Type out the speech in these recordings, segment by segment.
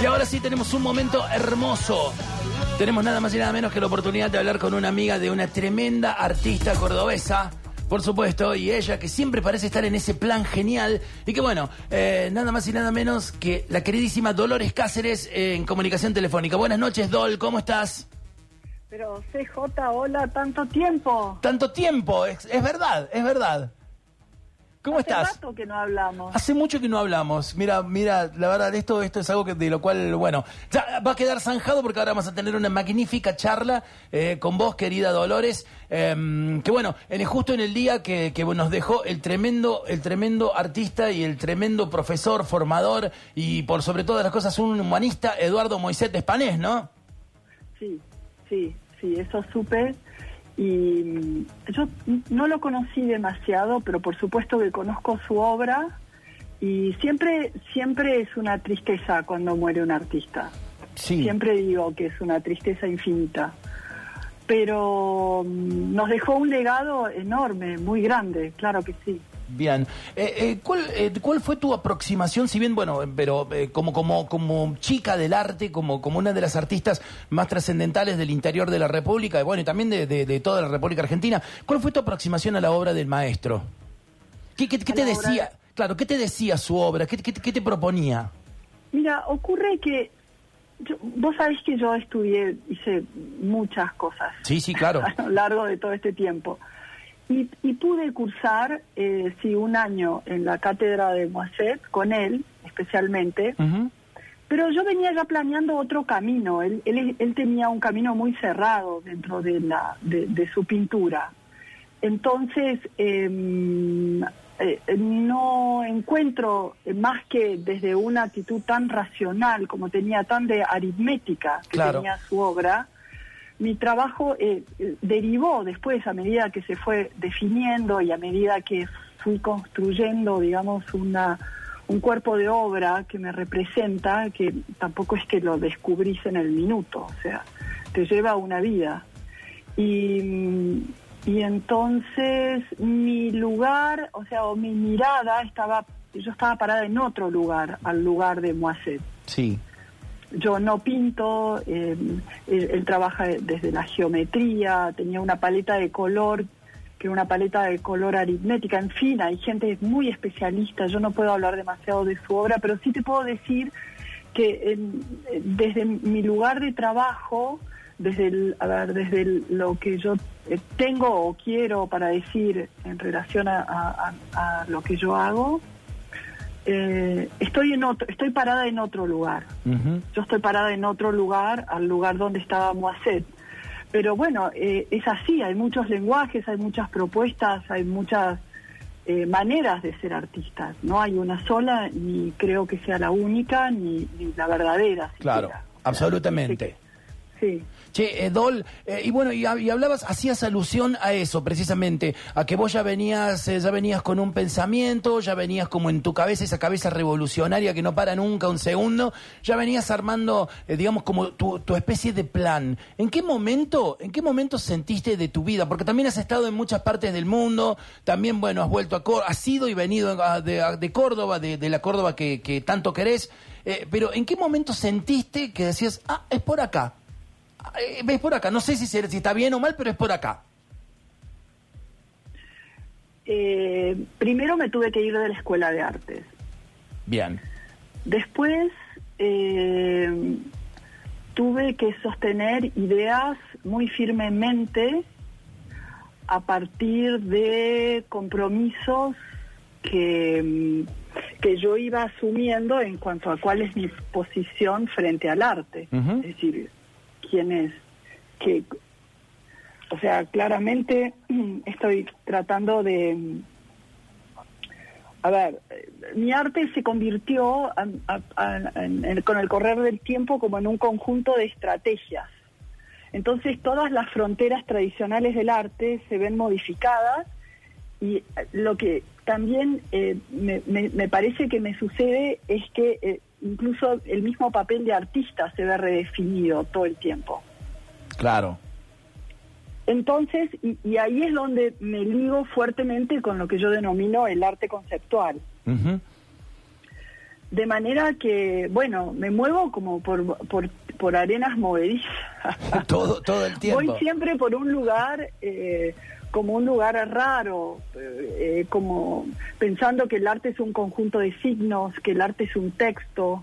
Y ahora sí tenemos un momento hermoso. Tenemos nada más y nada menos que la oportunidad de hablar con una amiga de una tremenda artista cordobesa. Por supuesto, y ella que siempre parece estar en ese plan genial. Y que bueno, eh, nada más y nada menos que la queridísima Dolores Cáceres eh, en comunicación telefónica. Buenas noches, Dol, ¿cómo estás? Pero CJ, hola, tanto tiempo. Tanto tiempo, es, es verdad, es verdad. ¿Cómo Hace estás? rato que no hablamos. Hace mucho que no hablamos. Mira, mira, la verdad, esto, esto es algo que, de lo cual, bueno, ya va a quedar zanjado porque ahora vamos a tener una magnífica charla eh, con vos, querida Dolores. em, que bueno, en, justo en el día que, que nos dejó el tremendo, el tremendo artista y el tremendo profesor, formador y por sobre todas las cosas un humanista, Eduardo Moisés de Espanés, ¿no? Sí, sí, sí, eso supe. Y mm, yo no lo conocí demasiado, pero por supuesto que conozco su obra. Y siempre, siempre es una tristeza cuando muere un artista. Sí. Siempre digo que es una tristeza infinita. Pero mm, nos dejó un legado enorme, muy grande, claro que sí. Bien. Eh, eh, ¿cuál, eh, ¿Cuál fue tu aproximación, si bien, bueno, pero eh, como, como, como chica del arte, como, como una de las artistas más trascendentales del interior de la República, y bueno, y también de, de- de toda la República Argentina, ¿cuál fue tu aproximación a la obra del maestro? ¿Qué, qué- qué te obra decía? de- Claro, ¿qué te decía su obra? ¿Qué, qué, qué te proponía? Mira, ocurre que yo- vos sabés que yo estudié, hice muchas cosas Sí, sí, claro. a lo largo de todo este tiempo. Y, y pude cursar, eh, sí, un año en la cátedra de Moisset, con él especialmente, pero yo venía ya planeando otro camino. Él, él, él tenía un camino muy cerrado dentro de, la, de, de su pintura. Entonces, em, eh, no encuentro más que desde una actitud tan racional como tenía, tan de aritmética que Claro. tenía su obra, mi trabajo eh, derivó después a medida que se fue definiendo y a medida que fui construyendo, digamos, una un cuerpo de obra que me representa, que tampoco es que lo descubrís en el minuto, o sea, te lleva una vida. Y, y entonces mi lugar, o sea, o mi mirada estaba, yo estaba parada en otro lugar, al lugar de Moisset Sí. Yo no pinto, eh, él, trabaja desde la geometría, tenía una paleta de color, que una paleta de color aritmética, en fin, hay gente muy especialista, yo no puedo hablar demasiado de su obra, pero sí te puedo decir que desde mi lugar de trabajo, desde el- desde lo que yo eh, tengo o quiero para decir en relación a lo que yo hago, eh, estoy en otro, estoy parada en otro lugar. Yo estoy parada en otro lugar, al lugar donde estaba Moisset. Pero bueno, eh, es así, hay muchos lenguajes, hay muchas propuestas, hay muchas eh, maneras de ser artistas. No hay una sola, ni creo que sea la única, ni, ni la verdadera. Claro, absolutamente. Sí. Che, eh, Dol, eh, y bueno, y, hab- y hablabas, hacías alusión a eso, precisamente, a que vos ya venías, eh, ya venías con un pensamiento, ya venías como en tu cabeza, esa cabeza revolucionaria que no para nunca un segundo, ya venías armando, digamos, como tu, especie de plan. ¿En qué momento, en qué momento sentiste de tu vida? Porque también has estado en muchas partes del mundo, también, bueno, has vuelto a Córdoba, has ido y venido de, Córdoba, de, la Córdoba que, tanto querés, pero ¿en qué momento sentiste que decías, ah, es por acá? Eh, ves por acá, no sé si, se- si está bien o mal, pero es por acá. Eh, primero me tuve que ir de la escuela de artes. Bien. Después eh, tuve que sostener ideas muy firmemente a partir de compromisos que, mm, que yo iba asumiendo en cuanto a cuál es mi posición frente al arte. Es decir, quién es, que, o sea, claramente estoy tratando de a ver, mi arte se convirtió con el correr del tiempo como en un conjunto de estrategias. Entonces todas las fronteras tradicionales del arte se ven modificadas y lo que también eh, me parece que me sucede es que eh, incluso el mismo papel de artista se ve redefinido todo el tiempo. Claro. Entonces, y, y ahí es donde me ligo fuertemente con lo que yo denomino el arte conceptual. De manera que, bueno, me muevo como por, por, por arenas movedizas. todo, todo el tiempo. Voy siempre por un lugar, eh, como un lugar raro, eh, como pensando que el arte es un conjunto de signos, que el arte es un texto,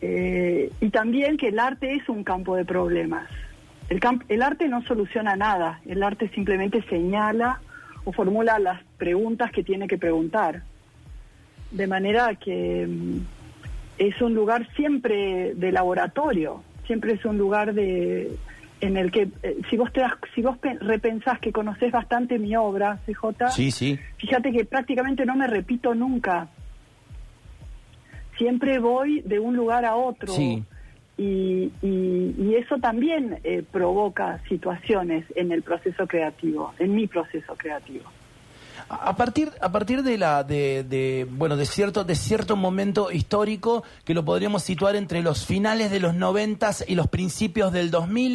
eh, y también que el arte es un campo de problemas. El, arte no soluciona nada, el arte simplemente señala o formula las preguntas que tiene que preguntar. De manera que mm, es un lugar siempre de laboratorio, siempre es un lugar de en el que eh, si vos te si vos repensás que conoces bastante mi obra, CJ, sí, sí. fíjate que prácticamente no me repito nunca. Siempre voy de un lugar a otro. Sí. Y, y, eso también eh, provoca situaciones en el proceso creativo, en mi proceso creativo. A partir, a partir de la de, bueno de cierto de cierto momento histórico que lo podríamos situar entre los finales de los noventas y los principios del 2000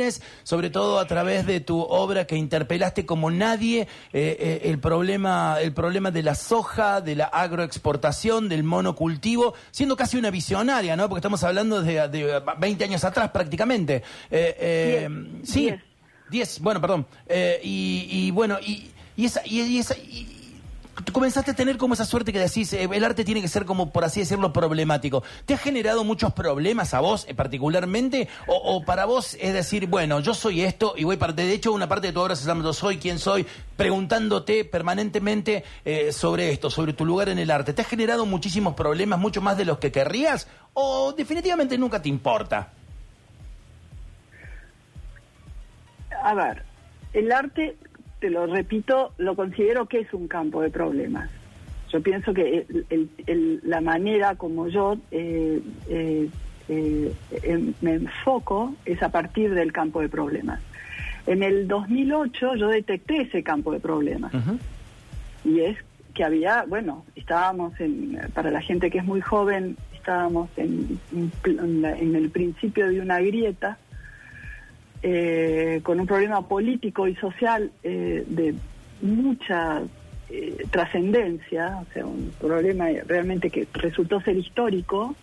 sobre todo a través de tu obra que interpelaste como nadie eh, eh, el problema el problema de la soja, de la agroexportación, del monocultivo, siendo casi una visionaria, ¿no? Porque estamos hablando de, de 20 años atrás prácticamente. Eh, sí, 10, bueno, perdón. y, bueno, y, y esa, y, esa comenzaste a tener como esa suerte que decís, eh, el arte tiene que ser como, por así decirlo, problemático. ¿Te ha generado muchos problemas a vos eh, particularmente? O, para vos es decir, bueno, yo soy esto y voy parte, de hecho una parte de tu obra se llama Yo soy quien soy, preguntándote permanentemente eh, sobre esto, sobre tu lugar en el arte. ¿Te ha generado muchísimos problemas, mucho más de los que querrías? ¿O definitivamente nunca te importa? A ver, el arte te lo repito, lo considero que es un campo de problemas. Yo pienso que la manera como yo eh, eh, eh, em, me enfoco es a partir del campo de problemas. En el 2008 yo detecté ese campo de problemas. Y es que había, bueno, estábamos en, para la gente que es muy joven, estábamos en, en el principio de una grieta eh, con un problema político y social eh, de mucha eh, trascendencia, o sea, un problema realmente que resultó ser histórico.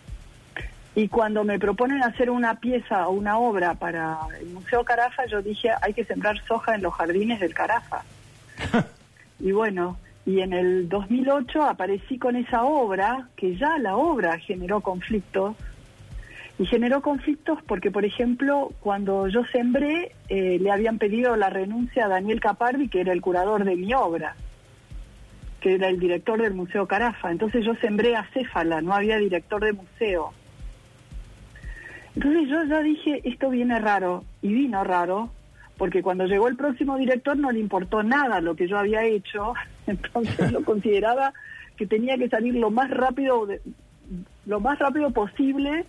Y cuando me proponen hacer una pieza o una obra para el Museo Carafa, yo dije, hay que sembrar soja en los jardines del Carafa. y bueno, y en el 2008 aparecí con esa obra, que ya la obra generó conflictos, y generó conflictos porque, por ejemplo, cuando yo sembré, eh, le habían pedido la renuncia a Daniel Capardi, que era el curador de mi obra, que era el director del Museo Carafa. Entonces yo sembré a Céfala, no había director de museo. Entonces yo ya dije, esto viene raro, y vino raro, porque cuando llegó el próximo director no le importó nada lo que yo había hecho, entonces lo consideraba que tenía que salir lo más rápido, lo más rápido posible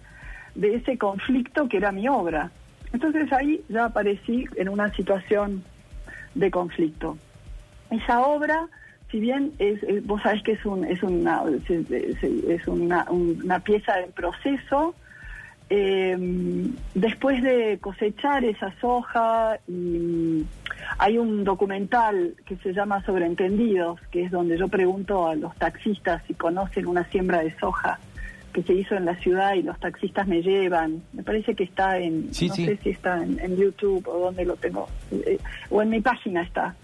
de ese conflicto que era mi obra. Entonces ahí ya aparecí en una situación de conflicto. Esa obra, si bien es, vos sabés que es, un, es, una, es, una, pieza del proceso, em, después de cosechar esa soja, hay un documental que se llama Sobreentendidos, que es donde yo pregunto a los taxistas si conocen una siembra de soja que se hizo en la ciudad y los taxistas me llevan. Me parece que está en, no sé si está en, YouTube o donde lo tengo, eh, o en mi página está.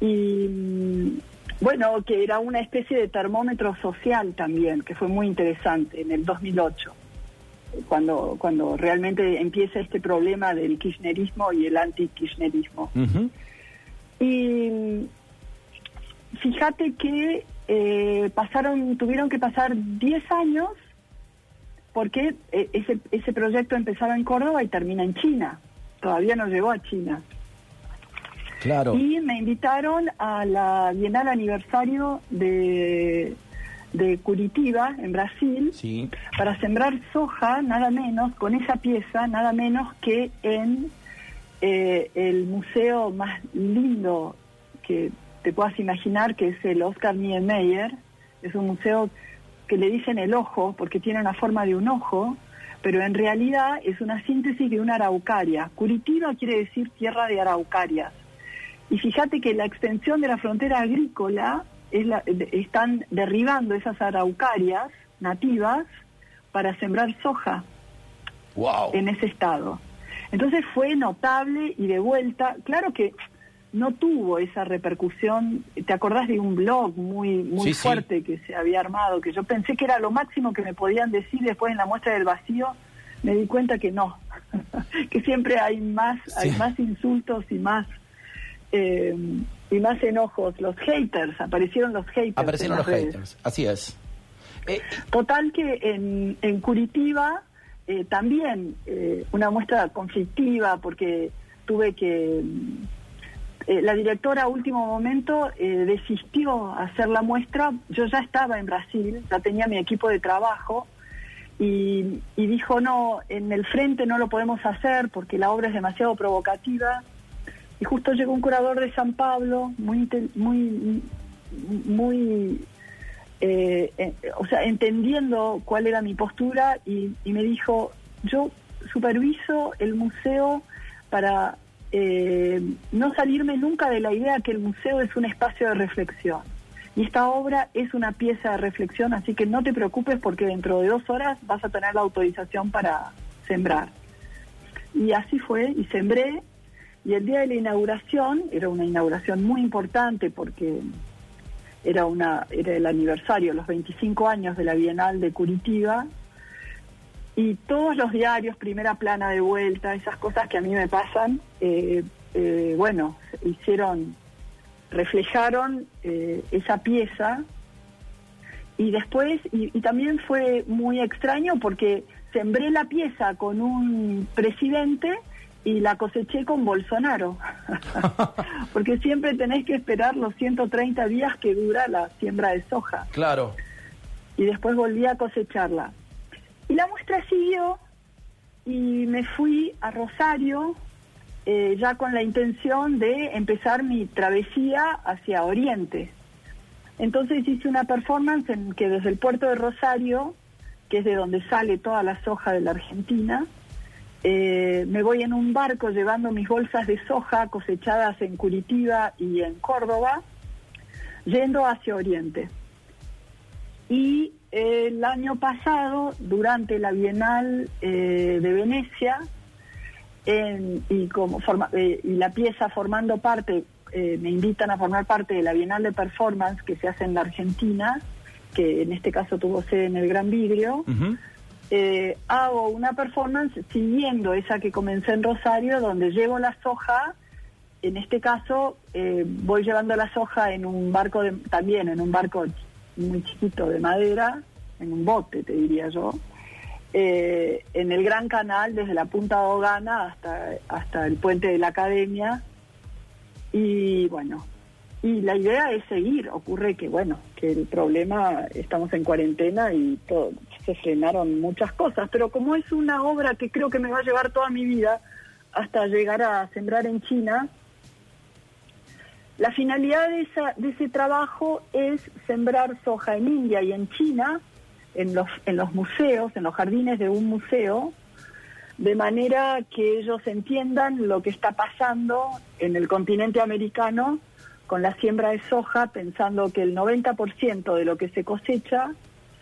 Y mm, bueno, que era una especie de termómetro social también, que fue muy interesante en el 2008, cuando, cuando realmente empieza este problema del kirchnerismo y el anti-kirchnerismo. Y mm, fíjate que eh, pasaron, tuvieron que pasar 10 años porque eh, ese, ese proyecto empezaba en Córdoba y termina en China. Todavía no llegó a China. Claro. Y me invitaron a la Bienal Aniversario de, de Curitiba, en Brasil, para sembrar soja, nada menos, con esa pieza, nada menos que en eh, el museo más lindo que te puedas imaginar, que es el Oscar Niemeyer. Es un museo que le dicen el ojo porque tiene una forma de un ojo, pero en realidad es una síntesis de una araucaria. Curitiba quiere decir tierra de araucarias. Y fíjate que la extensión de la frontera agrícola es la, están derribando esas araucarias nativas para sembrar soja Wow. en ese estado. Entonces fue notable y de vuelta, claro que no tuvo esa repercusión. ¿Te acordás de un blog muy muy Sí, sí. fuerte que se había armado? Que yo pensé que era lo máximo que me podían decir después en la muestra del vacío. Me di cuenta que no, que siempre hay más, hay más insultos y más eh, y más enojos. Los haters, aparecieron los haters. Aparecieron los redes. haters. Así es. Eh, Total que en, en Curitiba eh, también una muestra conflictiva porque tuve que... eh, la directora a último momento eh, desistió a hacer la muestra. Yo ya estaba en Brasil, ya tenía mi equipo de trabajo y, dijo, no, en el frente no lo podemos hacer porque la obra es demasiado provocativa. Y justo llegó un curador de San Pablo, muy, muy, muy eh, o sea, entendiendo cuál era mi postura y me dijo, yo superviso el museo para eh, no salirme nunca de la idea que el museo es un espacio de reflexión. Y esta obra es una pieza de reflexión, así que no te preocupes porque dentro de dos horas vas a tener la autorización para sembrar. Y así fue, y sembré, y el día de la inauguración, era una inauguración muy importante porque era una era el aniversario, los 25 años de la Bienal de Curitiba, y todos los diarios, primera plana de vuelta, esas cosas que a mí me pasan, eh, eh, bueno, hicieron, reflejaron eh, esa pieza, y después, y, y también fue muy extraño porque sembré la pieza con un presidente y la coseché con Bolsonaro. porque siempre tenés que esperar los 130 días que dura la siembra de soja. claro. Y después volví a cosecharla. Y la muestra siguió y me fui a Rosario eh, ya con la intención de empezar mi travesía hacia Oriente. Entonces hice una performance en que desde el puerto de Rosario, que es de donde sale toda la soja de la Argentina, eh, me voy en un barco llevando mis bolsas de soja cosechadas en Curitiba y en Córdoba, yendo hacia Oriente. Y el año pasado, durante la Bienal eh, de Venecia, en- y, como forma- eh, y la pieza formando parte, eh, me invitan a formar parte de la Bienal de Performance que se hace en la Argentina, que en este caso tuvo sede en el Gran Vidrio. Hago una performance siguiendo esa que comencé en Rosario, donde llevo la soja. En este caso, eh, voy llevando la soja en un barco, de, también en un barco muy chiquito de madera, en un bote, te diría yo, eh, en el Gran Canal, desde la Punta Dogana hasta, hasta el puente de la Academia. Y bueno, y la idea es seguir. Ocurre que, bueno, que el problema, estamos en cuarentena y todo, se frenaron muchas cosas, pero como es una obra que creo que me va a llevar toda mi vida hasta llegar a sembrar en China, la finalidad de, esa, de ese trabajo es sembrar soja en India y en China, en los, en los museos, en los jardines de un museo, de manera que ellos entiendan lo que está pasando en el continente americano con la siembra de soja, pensando que el 90% de lo que se cosecha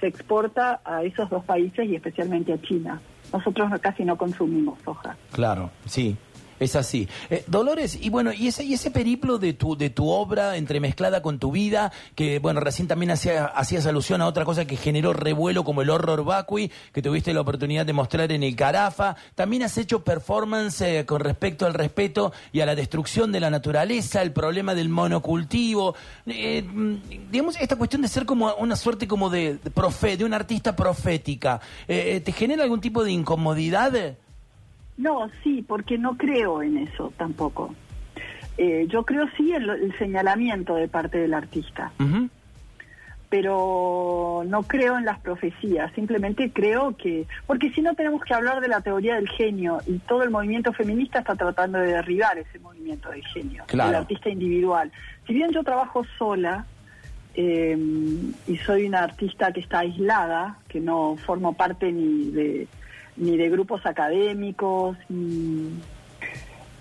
se exporta a esos dos países y especialmente a China. Nosotros no- casi no consumimos soja. Claro, sí. Es así. Eh, Dolores, y bueno, y ese, y ese periplo de tu, de tu obra entremezclada con tu vida, que bueno, recién también hacía, hacías alusión a otra cosa que generó revuelo como el horror vacui, que tuviste la oportunidad de mostrar en el Carafa. También has hecho performance eh, con respecto al respeto y a la destrucción de la naturaleza, el problema del monocultivo. Eh, mm, digamos, esta cuestión de ser como una suerte como de, de profe, de una artista profética. Eh, ¿Te genera algún tipo de incomodidad? No, sí, porque no creo en eso tampoco. Eh, yo creo sí en lo- el señalamiento de parte del artista, pero no creo en las profecías, simplemente creo que, porque si no tenemos que hablar de la teoría del genio y todo el movimiento feminista está tratando de derribar ese movimiento del genio, Claro. del artista individual. Si bien yo trabajo sola eh, y soy una artista que está aislada, que no formo parte ni de ni de grupos académicos,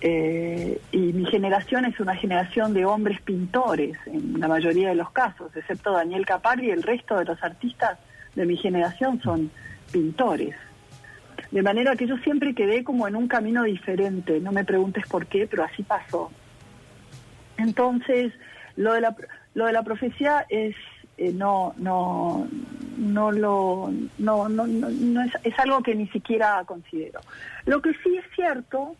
eh, y mi generación es una generación de hombres pintores, en la mayoría de los casos, excepto Daniel Capardi, el resto de los artistas de mi generación son pintores. De manera que yo siempre quedé como en un camino diferente, no me preguntes por qué, pero así pasó. Entonces, lo de la, lo de la profecía es eh, no no no lo no, no, no, es, es, algo que ni siquiera considero. Lo que sí es cierto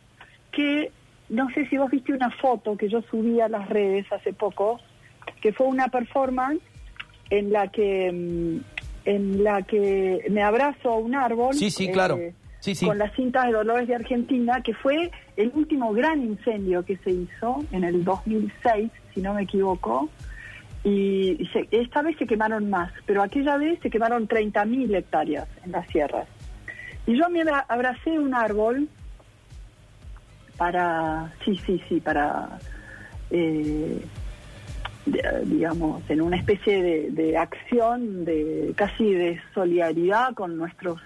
que no sé si vos viste una foto que yo subí a las redes hace poco, que fue una performance en la que mm, en la que me abrazo a un árbol. Sí, sí, claro. Eh, sí, sí. Con las cintas de Dolores de Argentina, que fue el último gran incendio que se hizo en el 2006, si no me equivoco. Y, se, esta vez se quemaron más, pero aquella vez se quemaron 30.000 hectáreas en las sierras. Y yo me abracé un árbol para, sí, sí, sí, para, eh, digamos, en una especie de, de, acción, de casi de solidaridad con nuestros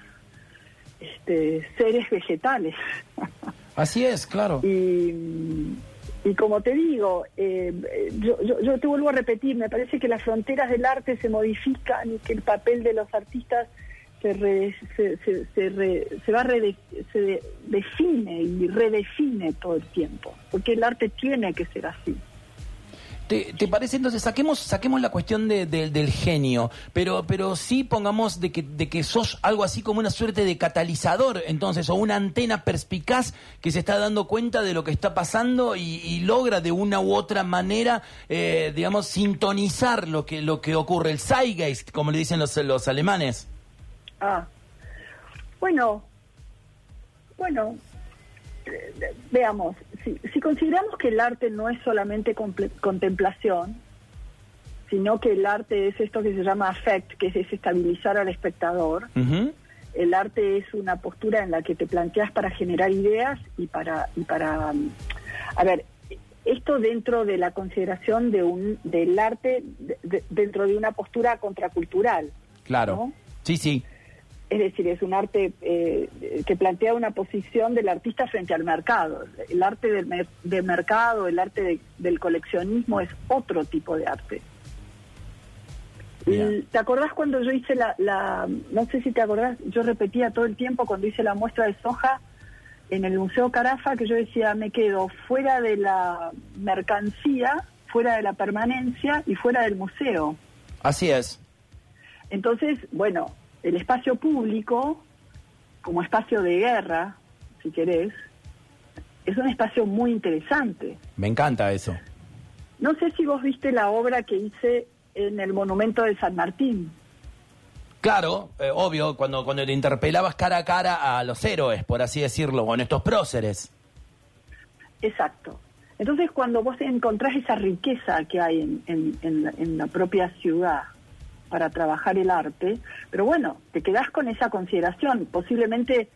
este, seres vegetales. Así es, claro. Y, y como te digo, eh, yo, te vuelvo a repetir, me parece que las fronteras del arte se modifican y que el papel de los artistas se, re, se, re, se va rede, se define y redefine todo el tiempo, porque el arte tiene que ser así. ¿Te, ¿Te, parece entonces? Saquemos, saquemos la cuestión de, de, del genio, pero, pero sí pongamos de que, de que sos algo así como una suerte de catalizador, entonces, o una antena perspicaz que se está dando cuenta de lo que está pasando y, y logra de una u otra manera, eh, digamos, sintonizar lo que, lo que ocurre, el Zeitgeist, como le dicen los, los alemanes. Ah, bueno, bueno, veamos, si, si, consideramos que el arte no es solamente contemplación, sino que el arte es esto que se llama affect, que es estabilizar al espectador, uh -huh. el arte es una postura en la que te planteas para generar ideas y para, y para a ver, esto dentro de la consideración de un del arte de, de, dentro de una postura contracultural. Claro. ¿no? Sí, sí. Es decir, es un arte eh, que plantea una posición del artista frente al mercado. El arte del, mer del mercado, el arte de, del coleccionismo es otro tipo de arte. Y, ¿Te acordás cuando yo hice la, la, no sé si te acordás, yo repetía todo el tiempo cuando hice la muestra de soja en el Museo Carafa que yo decía, me quedo fuera de la mercancía, fuera de la permanencia y fuera del museo. Así es. Entonces, bueno, el espacio público, como espacio de guerra, si querés, es un espacio muy interesante. Me encanta eso. No sé si vos viste la obra que hice en el monumento de San Martín. Claro, eh, obvio, cuando, cuando te interpelabas cara a cara a los héroes, por así decirlo, o a nuestros próceres. Exacto. Entonces, cuando vos encontrás esa riqueza que hay en, en, en, la, en la propia ciudad, para trabajar el arte, pero bueno, te quedás con esa consideración. Posiblemente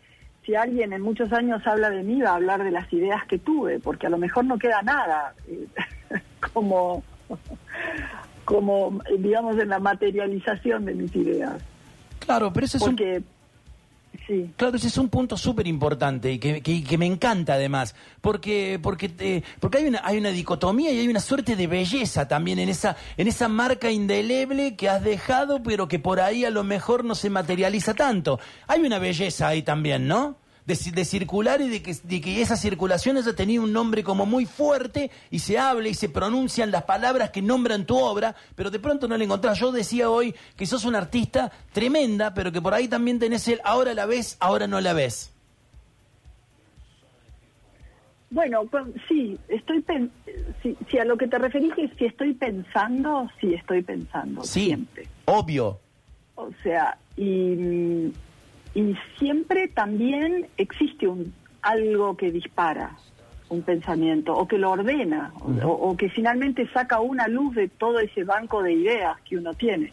si alguien en muchos años habla de mí, va a hablar de las ideas que tuve, porque a lo mejor no queda nada eh, como, como, digamos, en la materialización de mis ideas. Claro, pero eso es porque, un... Claro, ese es un punto súper importante y que, que, me encanta además, porque porque porque hay una hay una dicotomía y hay una suerte de belleza también en esa en esa marca indeleble que has dejado, pero que por ahí a lo mejor no se materializa tanto. Hay una belleza ahí también, ¿no? De, de, circular y de que, de que esa circulación haya tenido un nombre como muy fuerte y se habla y se pronuncian las palabras que nombran tu obra, pero de pronto no la encontrás. Yo decía hoy que sos una artista tremenda, pero que por ahí también tenés el ahora la ves, ahora no la ves. Bueno, sí, estoy si, si, a lo que te referís es si estoy pensando, sí estoy pensando sí, siempre. Obvio. O sea, y y siempre también existe un algo que dispara un pensamiento o que lo ordena o, que finalmente saca una luz de todo ese banco de ideas que uno tiene.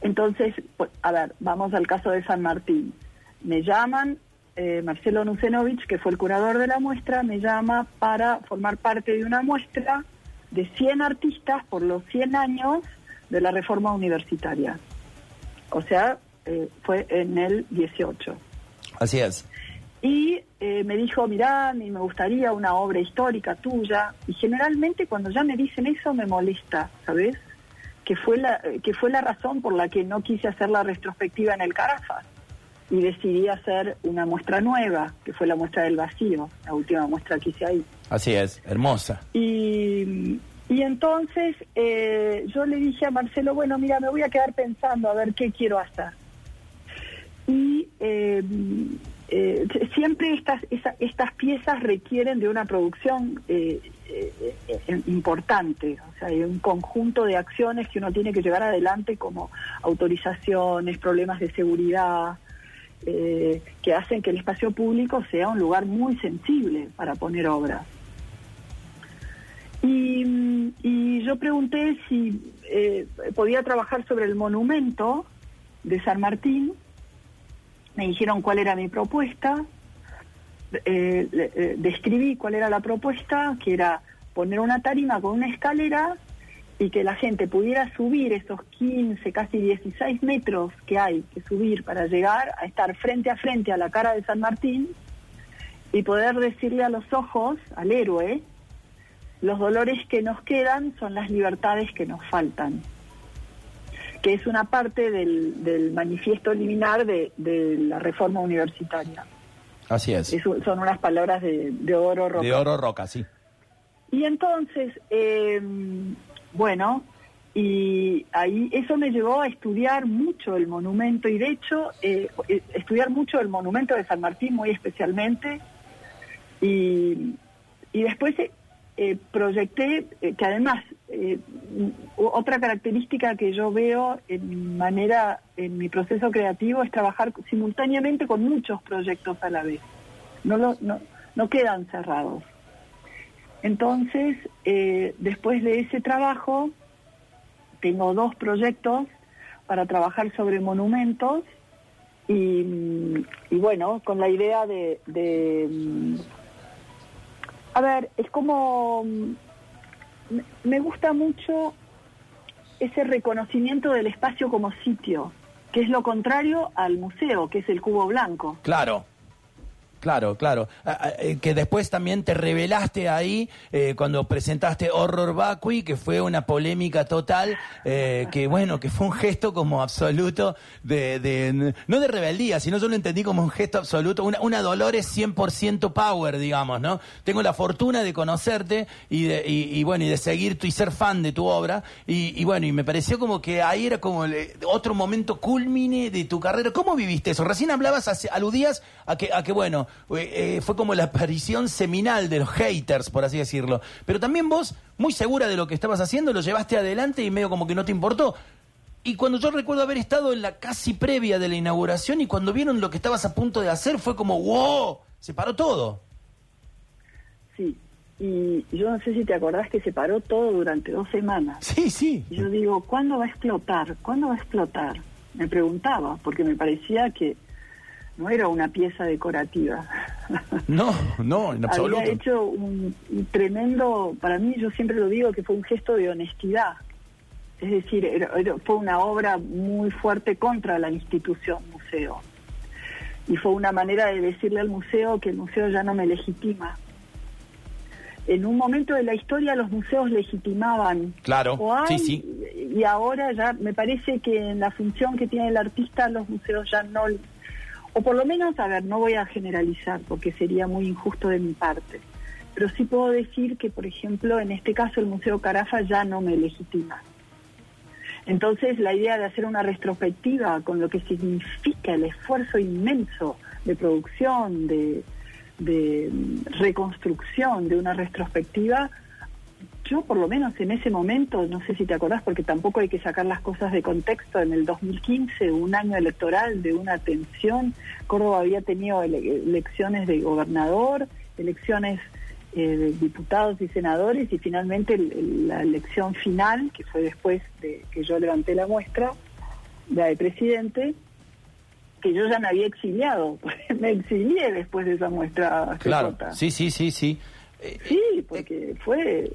Entonces, pues, a ver, vamos al caso de San Martín. Me llaman, eh, Marcelo Nucenovich, que fue el curador de la muestra, me llama para formar parte de una muestra de 100 artistas por los 100 años de la reforma universitaria. O sea, eh, fue en el 18. Así es. Y eh, me dijo, mirá, me gustaría una obra histórica tuya. Y generalmente cuando ya me dicen eso me molesta, ¿sabes? Que fue la, que fue la razón por la que no quise hacer la retrospectiva en el Carafas. y decidí hacer una muestra nueva, que fue la muestra del vacío, la última muestra que hice ahí. Así es, hermosa. Y, y entonces eh, yo le dije a Marcelo, bueno, mira, me voy a quedar pensando a ver qué quiero hacer. Y eh, eh, siempre estas, estas piezas requieren de una producción eh, importante, o sea, hay un conjunto de acciones que uno tiene que llevar adelante como autorizaciones, problemas de seguridad, que hacen que el espacio público sea un lugar muy sensible para poner obras. Y, y yo pregunté si podía trabajar sobre el monumento de San Martín, me dijeron cuál era mi propuesta, eh, eh, describí cuál era la propuesta, que era poner una tarima con una escalera y que la gente pudiera subir esos 15, casi 16 metros que hay que subir para llegar a estar frente a frente a la cara de San Martín y poder decirle a los ojos, al héroe, los dolores que nos quedan son las libertades que nos faltan que es una parte del, manifiesto liminar de, la reforma universitaria. Así es. son unas palabras de, oro roca. De oro roca, sí. Y entonces, em, bueno, y ahí eso me llevó a estudiar mucho el monumento y de hecho eh, eh, estudiar mucho el monumento de San Martín muy especialmente y, y después eh, proyecté que además eh, otra característica que yo veo en manera, en mi proceso creativo, es trabajar simultáneamente con muchos proyectos a la vez. No, lo, no, no quedan cerrados. Entonces, eh, después de ese trabajo, tengo dos proyectos para trabajar sobre monumentos y, bueno, con la idea de, de... A ver, es como me gusta mucho ese reconocimiento del espacio como sitio, que es lo contrario al museo, que es el cubo blanco. Claro. Claro, claro. Eh, que después también te revelaste ahí eh, cuando presentaste Horror Vacui, que fue una polémica total, eh, que bueno, que fue un gesto como absoluto de, no de rebeldía, sino yo lo entendí como un gesto absoluto, una, una Dolores 100% power, digamos, ¿no? Tengo la fortuna de conocerte y, de, y, bueno, y de seguir tu y ser fan de tu obra, y, bueno, y me pareció como que ahí era como otro momento culmine de tu carrera. ¿Cómo viviste eso? Recién hablabas, aludías a que, a que bueno, eh, fue como la aparición seminal de los haters, por así decirlo. Pero también vos, muy segura de lo que estabas haciendo, lo llevaste adelante y medio como que no te importó. Y cuando yo recuerdo haber estado en la casi previa de la inauguración y cuando vieron lo que estabas a punto de hacer, fue como, wow, se paró todo. Sí, y yo no sé si te acordás que se paró todo durante dos semanas. Sí, sí. Y yo digo, ¿cuándo va a explotar? ¿Cuándo va a explotar? Me preguntaba, porque me parecía que no era una pieza decorativa. No, no, en absoluto. Había hecho un, tremendo, para mí yo siempre lo digo, que fue un gesto de honestidad. Es decir, fue una obra muy fuerte contra la institución museo. Y fue una manera de decirle al museo que el museo ya no me legitima. En un momento de la historia los museos legitimaban. Claro, sí, sí. Y ahora ya me parece que en la función que tiene el artista los museos ya no o por lo menos, a ver, no voy a generalizar porque sería muy injusto de mi parte, pero sí puedo decir que, por ejemplo, en este caso el Museo Carafa ya no me legitima. Entonces, la idea de hacer una retrospectiva con lo que significa el esfuerzo inmenso de producción, de, de reconstrucción de una retrospectiva, yo por lo menos en ese momento, no sé si te acordás, porque tampoco hay que sacar las cosas de contexto, en el 2015, un año electoral de una tensión, Córdoba había tenido elecciones de gobernador, elecciones eh, de diputados y senadores y finalmente la elección final, que fue después de que yo levanté la muestra, la de presidente, que yo ya me había exiliado, me exilié después de esa muestra. Claro, sí, sí, sí, sí. Sí, porque fue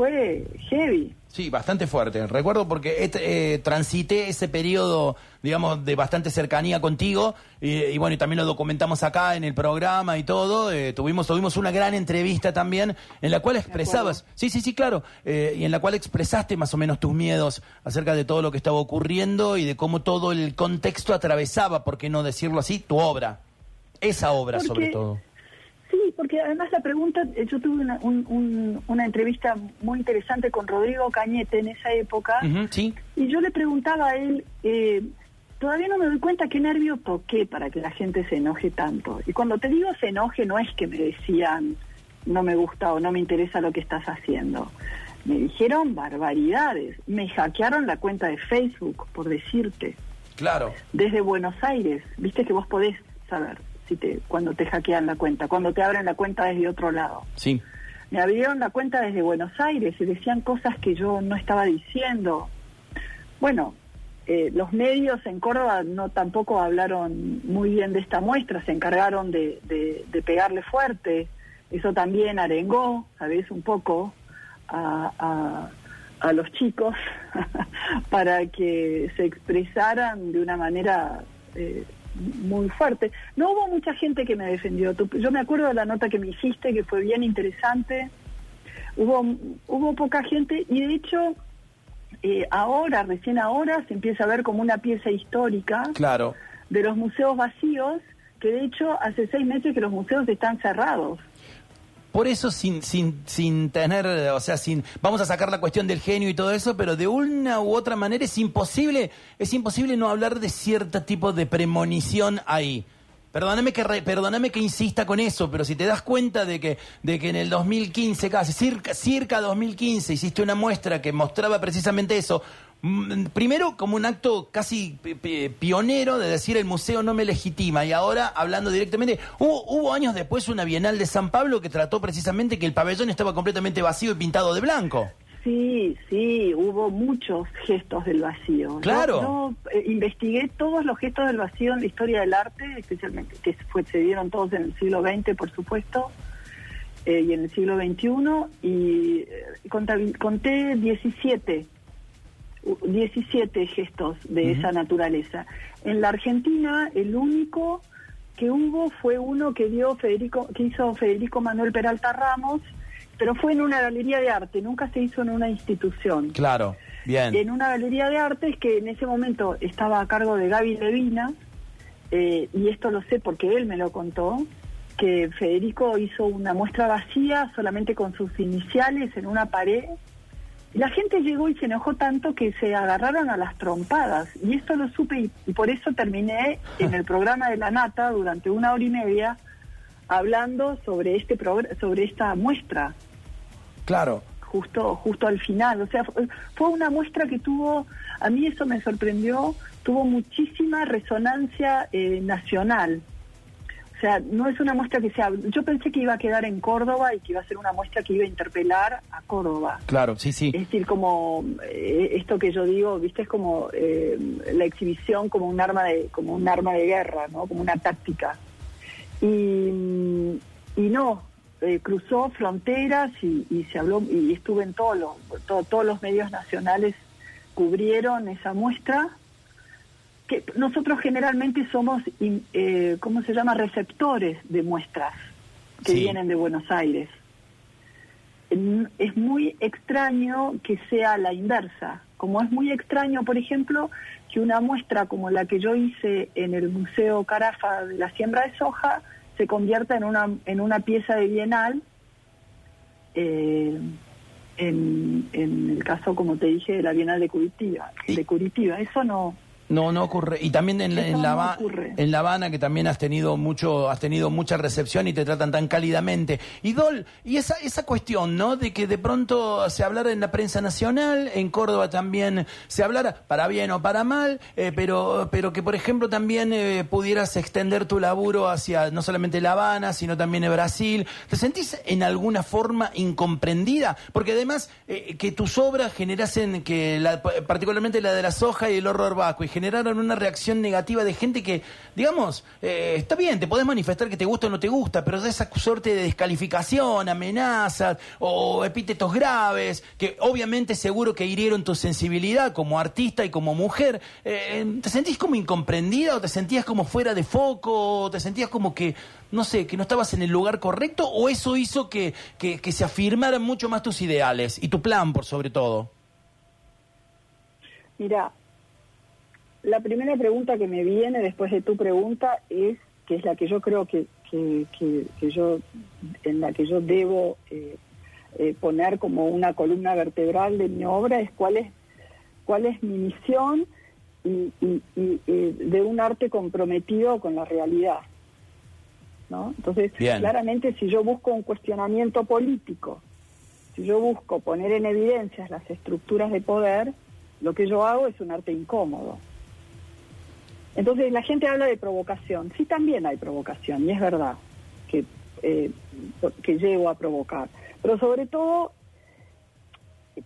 fue heavy. Sí, bastante fuerte. Recuerdo porque eh, transité ese periodo digamos, de bastante cercanía contigo, y, bueno, y también lo documentamos acá en el programa y todo, eh, tuvimos, tuvimos una gran entrevista también, en la cual expresabas, sí, sí, sí, claro, eh, y en la cual expresaste más o menos tus miedos acerca de todo lo que estaba ocurriendo y de cómo todo el contexto atravesaba, por qué no decirlo así, tu obra, esa obra sobre todo. Sí, porque además la pregunta, eh, yo tuve una, una entrevista muy interesante con Rodrigo Cañete en esa época, sí. y yo le preguntaba a él, eh, todavía no me doy cuenta qué nervio toqué para que la gente se enoje tanto. Y cuando te digo se enoje, no es que me decían, no me gusta o no me interesa lo que estás haciendo. Me dijeron barbaridades, me hackearon la cuenta de Facebook, por decirte. Claro. Desde Buenos Aires, viste que vos podés saber cuando te hackean la cuenta, cuando te abren la cuenta desde otro lado. Sí. Me abrieron la cuenta desde Buenos Aires y decían cosas que yo no estaba diciendo. Bueno, eh, los medios en Córdoba no tampoco hablaron muy bien de esta muestra, se encargaron de, pegarle fuerte. Eso también arengó, ¿sabes? Un poco a, a los chicos para que se expresaran de una manera eh, muy fuerte. No hubo mucha gente que me defendió. Yo me acuerdo de la nota que me hiciste, que fue bien interesante. Hubo, hubo poca gente y de hecho eh, ahora, recién ahora, se empieza a ver como una pieza histórica claro. de los museos vacíos, que de hecho hace seis meses que los museos están cerrados. Por eso sin, sin, sin tener, o sea, sin, vamos a sacar la cuestión del genio y todo eso, pero de una u otra manera es imposible, es imposible no hablar de cierto tipo de premonición ahí. Perdóname que, perdóname que insista con eso, pero si te das cuenta de que, de que en el 2015, casi, circa, circa 2015, hiciste una muestra que mostraba precisamente eso, primero como un acto casi pionero de decir el museo no me legitima y ahora hablando directamente, hubo, hubo años después una Bienal de San Pablo que trató precisamente que el pabellón estaba completamente vacío y pintado de blanco. Sí, sí, hubo muchos gestos del vacío. Claro. Yo, eh, investigué todos los gestos del vacío en la historia del arte, especialmente que fue, se dieron todos en el siglo XX, por supuesto, eh, y en el siglo XXI, y eh, conté 17 17 gestos de esa naturaleza. En la Argentina, el único que hubo fue uno que dio Federico, que hizo Federico Manuel Peralta Ramos, pero fue en una galería de arte, nunca se hizo en una institución. Claro, bien. En una galería de arte que en ese momento estaba a cargo de Gaby Levina, eh, y esto lo sé porque él me lo contó, que Federico hizo una muestra vacía solamente con sus iniciales en una pared la gente llegó y se enojó tanto que se agarraron a las trompadas. Y esto lo supe y, por eso terminé en el programa de La Nata durante una hora y media hablando sobre este sobre esta muestra. Claro. Justo justo al final, o sea, fue una muestra que tuvo, a mí eso me sorprendió, tuvo muchísima resonancia eh, nacional. O sea, no es una muestra que sea... Yo pensé que iba a quedar en Córdoba y que iba a ser una muestra que iba a interpelar a Córdoba. Claro, sí, sí. Es decir, como eh, esto que yo digo, viste, es como eh, la exhibición como un arma de como un arma de guerra, ¿no? Como una táctica. Y, y no, eh, cruzó fronteras y, se habló y estuve en todos los todos los medios nacionales cubrieron esa muestra que nosotros generalmente somos, eh, ¿cómo se llama?, receptores de muestras que vienen de Buenos Aires. Es muy extraño que sea la inversa, como es muy extraño, por ejemplo, que una muestra como la que yo hice en el Museo Carafa de la siembra de soja se convierta en una, en una pieza de bienal, eh, en, en, el caso, como te dije, de la Bienal de Curitiba. De Curitiba. Eso no, no, no ocurre. Y también en, la, en, la, en La Habana, que también has tenido mucho, has tenido mucha recepción y te tratan tan cálidamente. Y Dol, y esa, esa cuestión, ¿no? De que de pronto se hablara en la prensa nacional, en Córdoba también se hablara, para bien o para mal, eh, pero, pero que por ejemplo también eh, pudieras extender tu laburo hacia no solamente La Habana, sino también en Brasil. ¿Te sentís en alguna forma incomprendida? Porque además eh, que tus obras generasen, que la, particularmente la de la soja y el horror vacuo, y generaron una reacción negativa de gente que, digamos, eh, está bien, te podés manifestar que te gusta o no te gusta, pero esa suerte de descalificación, amenazas o epítetos graves, que obviamente seguro que hirieron tu sensibilidad como artista y como mujer, eh, ¿te sentís como incomprendida o te sentías como fuera de foco te sentías como que, no sé, que no estabas en el lugar correcto o eso hizo que, que se afirmaran mucho más tus ideales y tu plan por sobre todo? Mira, la primera pregunta que me viene después de tu pregunta es, que es la que yo creo que, que, que, yo, en la que yo debo eh, eh, poner como una columna vertebral de mi obra, es cuál es, cuál es mi misión y, y, y de un arte comprometido con la realidad. ¿no? Entonces, claramente si yo busco un cuestionamiento político, si yo busco poner en evidencia las estructuras de poder, lo que yo hago es un arte incómodo. Entonces la gente habla de provocación. Sí, también hay provocación, y es verdad que, eh, que llego a provocar. Pero sobre todo,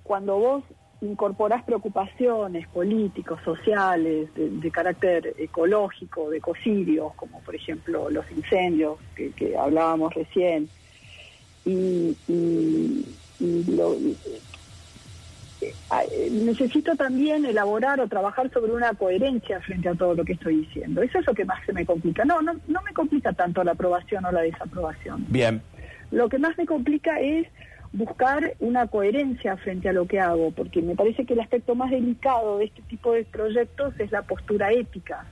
cuando vos incorporás preocupaciones políticos, sociales, de, carácter ecológico, de ecocidios, como por ejemplo los incendios que, hablábamos recién, y, y, lo, eh, necesito también elaborar o trabajar sobre una coherencia frente a todo lo que estoy diciendo. Eso es lo que más se me complica. No, no, no me complica tanto la aprobación o la desaprobación. Bien. Lo que más me complica es buscar una coherencia frente a lo que hago, porque me parece que el aspecto más delicado de este tipo de proyectos es la postura ética.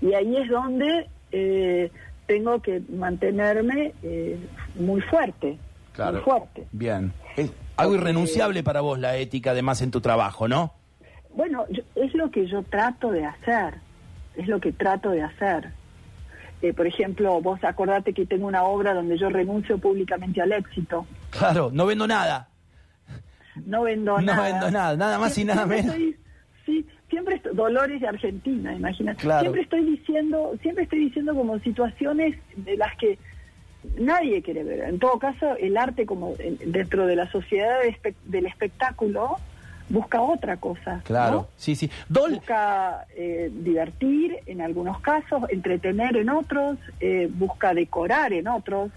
Y ahí es donde eh, tengo que mantenerme eh, muy fuerte. Claro. Muy fuerte. Bien. Algo irrenunciable para vos la ética, además, en tu trabajo, ¿no? Bueno, es lo que yo trato de hacer, es lo que trato de hacer. Eh, por ejemplo, vos acordate que tengo una obra donde yo renuncio públicamente al éxito. Claro, no vendo nada. No vendo nada. No vendo nada, nada más y nada menos. sí, siempre estoy, Dolores de Argentina, imagínate. Siempre estoy diciendo, siempre estoy diciendo como situaciones de las que nadie quiere ver. En todo caso, el arte como dentro de la sociedad del espectáculo busca otra cosa. Claro, sí, sí. Busca eh, divertir en algunos casos, entretener en otros, eh, busca decorar en otros.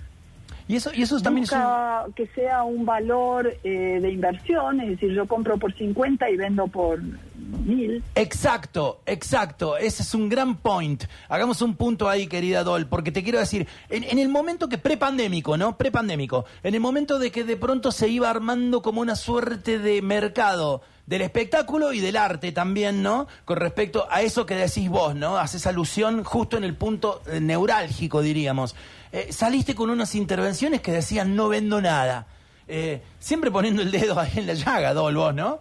Y eso, y eso también busca que sea un valor eh, de inversión, es decir, yo compro por 50 y vendo por mil. Exacto, exacto. Ese es un gran point. Hagamos un punto ahí, querida Dol, porque te quiero decir, en, el momento que prepandémico, ¿no? Prepandémico, en el momento de que de pronto se iba armando como una suerte de mercado del espectáculo y del arte también, ¿no? Con respecto a eso que decís vos, ¿no? Haces alusión justo en el punto eh, neurálgico, diríamos. Eh, saliste con unas intervenciones que decían no vendo nada. Eh, siempre poniendo el dedo ahí en la llaga, Dol, vos, ¿no?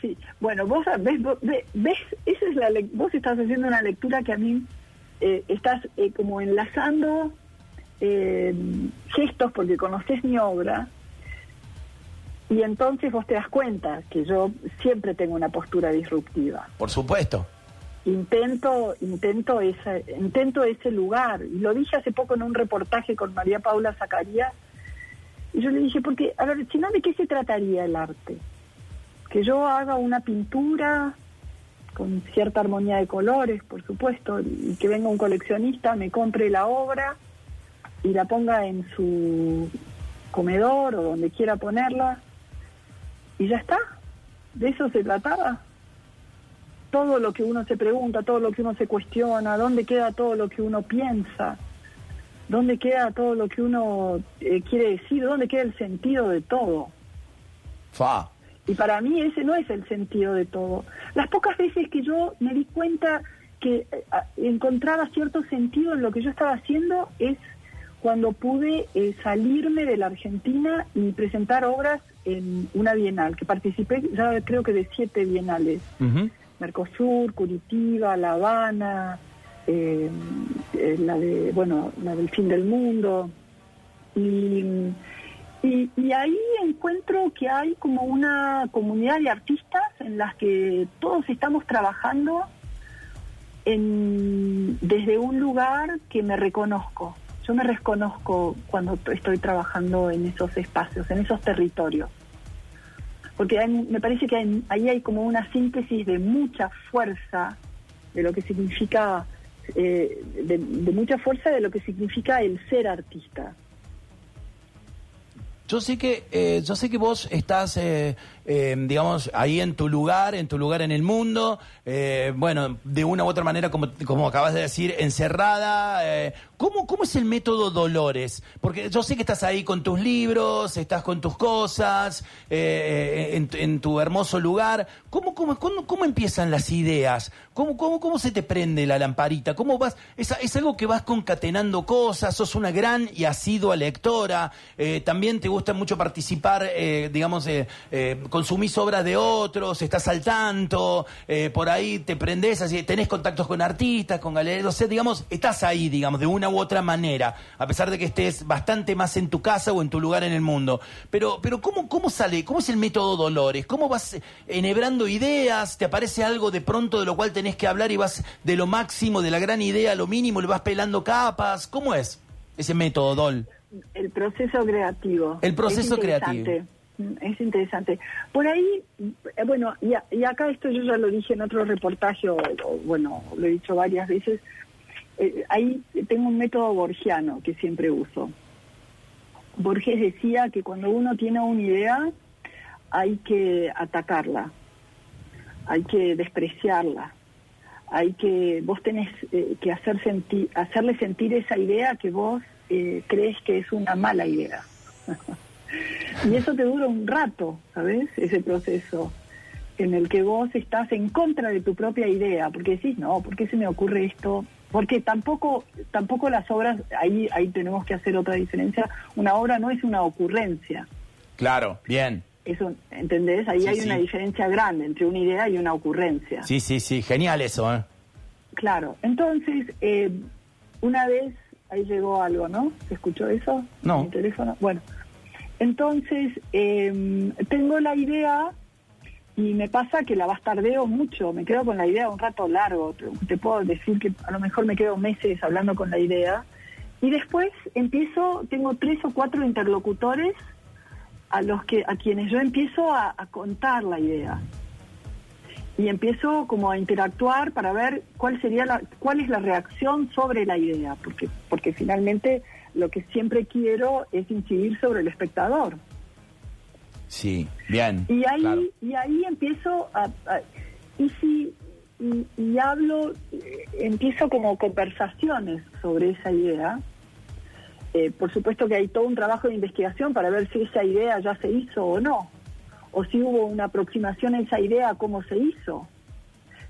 Sí, bueno, vos ves, ves, esa es la vos estás haciendo una lectura que a mí eh, estás eh, como enlazando eh, gestos porque conoces mi obra y entonces vos te das cuenta que yo siempre tengo una postura disruptiva. Por supuesto. Intento, intento ese, intento ese lugar lo dije hace poco en un reportaje con María Paula Zacarías y yo le dije porque a ver, si de qué se trataría el arte que yo haga una pintura con cierta armonía de colores, por supuesto, y que venga un coleccionista, me compre la obra y la ponga en su comedor o donde quiera ponerla, y ya está. De eso se trataba. Todo lo que uno se pregunta, todo lo que uno se cuestiona, dónde queda todo lo que uno piensa, dónde queda todo lo que uno eh, quiere decir, dónde queda el sentido de todo. Fa. Y para mí ese no es el sentido de todo. Las pocas veces que yo me di cuenta que eh, encontraba cierto sentido en lo que yo estaba haciendo es cuando pude eh, salirme de la Argentina y presentar obras en una bienal, que participé ya creo que de siete bienales. Mercosur, Curitiba, La Habana, eh, la de, bueno, la del fin del mundo. Y ahí encuentro que hay como una comunidad de artistas en las que todos estamos trabajando desde un lugar que me reconozco. Yo me reconozco cuando estoy trabajando en esos espacios, en esos territorios. Porque me parece que ahí hay como una síntesis de mucha fuerza de lo que significa, eh, de, mucha fuerza de lo que significa el ser artista. Yo sé que, eh, yo sé que vos estás eh, eh, digamos, ahí en tu lugar, en tu lugar en el mundo, eh, bueno, de una u otra manera, como, como acabas de decir, encerrada. Eh, ¿cómo, ¿Cómo es el método Dolores? Porque yo sé que estás ahí con tus libros, estás con tus cosas, en, tu hermoso lugar. ¿Cómo, cómo, cómo, empiezan las ideas? ¿Cómo, cómo, ¿Cómo se te prende la lamparita? ¿Cómo vas? Es, es algo que vas concatenando cosas, sos una gran y asidua lectora, también te gusta mucho participar, digamos, consumís obras de otros, estás al tanto, eh, por ahí te prendés, así, tenés contactos con artistas, con galerías, o sea, digamos, estás ahí, digamos, de una u otra manera, a pesar de que estés bastante más en tu casa o en tu lugar en el mundo. Pero, pero ¿cómo, cómo sale? ¿Cómo es el método Dolores? ¿Cómo vas enhebrando ideas? ¿Te aparece algo de pronto de lo cual tenés que hablar y vas de lo máximo, de la gran idea a lo mínimo, le vas pelando capas? ¿Cómo es ese método, Dol? El proceso creativo. El proceso creativo. Es interesante. Por ahí, eh, bueno, y, acá esto yo ya lo dije en otro reportaje, o, bueno, lo he dicho varias veces, eh, ahí tengo un método borgiano que siempre uso. Borges decía que cuando uno tiene una idea hay que atacarla, hay que despreciarla, hay que, vos tenés eh, que hacer hacerle sentir esa idea que vos crees que es una mala idea. Y eso te dura un rato, ¿sabes? Ese proceso en el que vos estás en contra de tu propia idea, porque decís, no, ¿por qué se me ocurre esto? Porque tampoco, tampoco las obras, ahí, ahí tenemos que hacer otra diferencia, una obra no es una ocurrencia. Claro, bien. Eso, ¿entendés? Ahí hay una diferencia grande entre una idea y una ocurrencia. Sí, sí, sí, genial eso, ¿eh? Claro, entonces, eh, una vez, ahí llegó algo, ¿no? ¿Se escuchó eso? No. Mi teléfono. Bueno, entonces, em, tengo la idea y me pasa que la bastardeo mucho, me quedo con la idea un rato largo, te, puedo decir que a lo mejor me quedo meses hablando con la idea, y después empiezo, tengo tres o cuatro interlocutores a los que a quienes yo empiezo a, a contar la idea. Y empiezo como a interactuar para ver cuál sería la cuál es la reacción sobre la idea porque porque finalmente lo que siempre quiero es incidir sobre el espectador. Sí, bien. Y ahí, y ahí empiezo a, y si y, hablo, eh, empiezo como conversaciones sobre esa idea. Eh, por supuesto que hay todo un trabajo de investigación para ver si esa idea ya se hizo o no, o si hubo una aproximación a esa idea, cómo se hizo.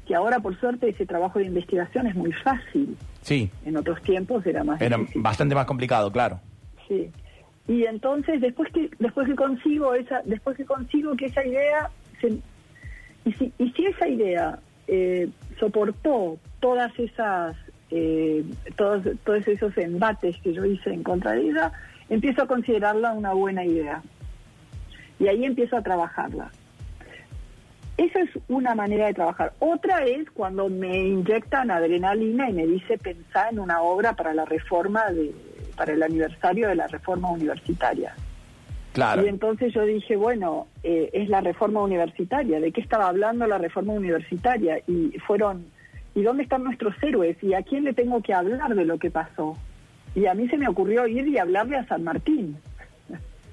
Que ahora, por suerte, ese trabajo de investigación es muy fácil. Sí. En otros tiempos era más Era bastante más complicado, claro. Sí. Y entonces después que después que consigo esa después que consigo que esa idea y si y si esa idea eh, soportó todas esas eh, todos todos esos embates que yo hice en contra de ella empiezo a considerarla una buena idea y ahí empiezo a trabajarla esa es una manera de trabajar. Otra es cuando me inyectan adrenalina y me dice pensar en una obra para la reforma de, para el aniversario de la reforma universitaria. Claro. Y entonces yo dije, bueno, eh, es la reforma universitaria. ¿De qué estaba hablando la reforma universitaria? Y fueron, ¿y dónde están nuestros héroes? ¿Y a quién le tengo que hablar de lo que pasó? Y a mí se me ocurrió ir y hablarle a San Martín.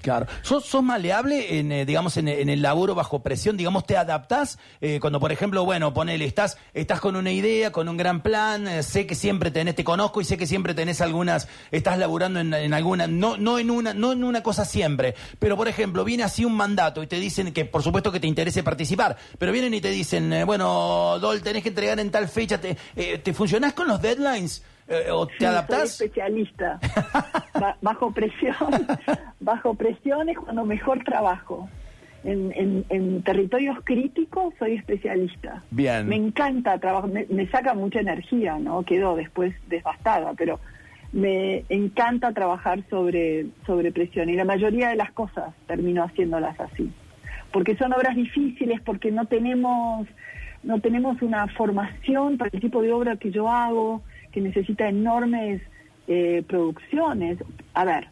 Claro. ¿Sos, sos maleable en, eh, digamos, en, el laburo bajo presión? Digamos, ¿te adaptás? Eh, cuando, por ejemplo, bueno, ponele, estás, estás con una idea, con un gran plan, eh, sé que siempre tenés, te conozco y sé que siempre tenés algunas, estás laburando en, alguna, no, no en una, no en una cosa siempre, pero por ejemplo, viene así un mandato y te dicen que por supuesto que te interese participar, pero vienen y te dicen, bueno, Dol, tenés que entregar en tal fecha, ¿te, ¿te funcionás con los deadlines? Eh, ¿O te adaptás? Soy especialista. bajo presión, bajo presión es cuando mejor trabajo. En, en, territorios críticos soy especialista. Bien. Me encanta trabajar, me, saca mucha energía, ¿no? Quedo después devastada, pero me encanta trabajar sobre, sobre presión y la mayoría de las cosas termino haciéndolas así. Porque son obras difíciles, porque no tenemos, no tenemos una formación para el tipo de obra que yo hago, que necesita enormes eh, producciones. A ver,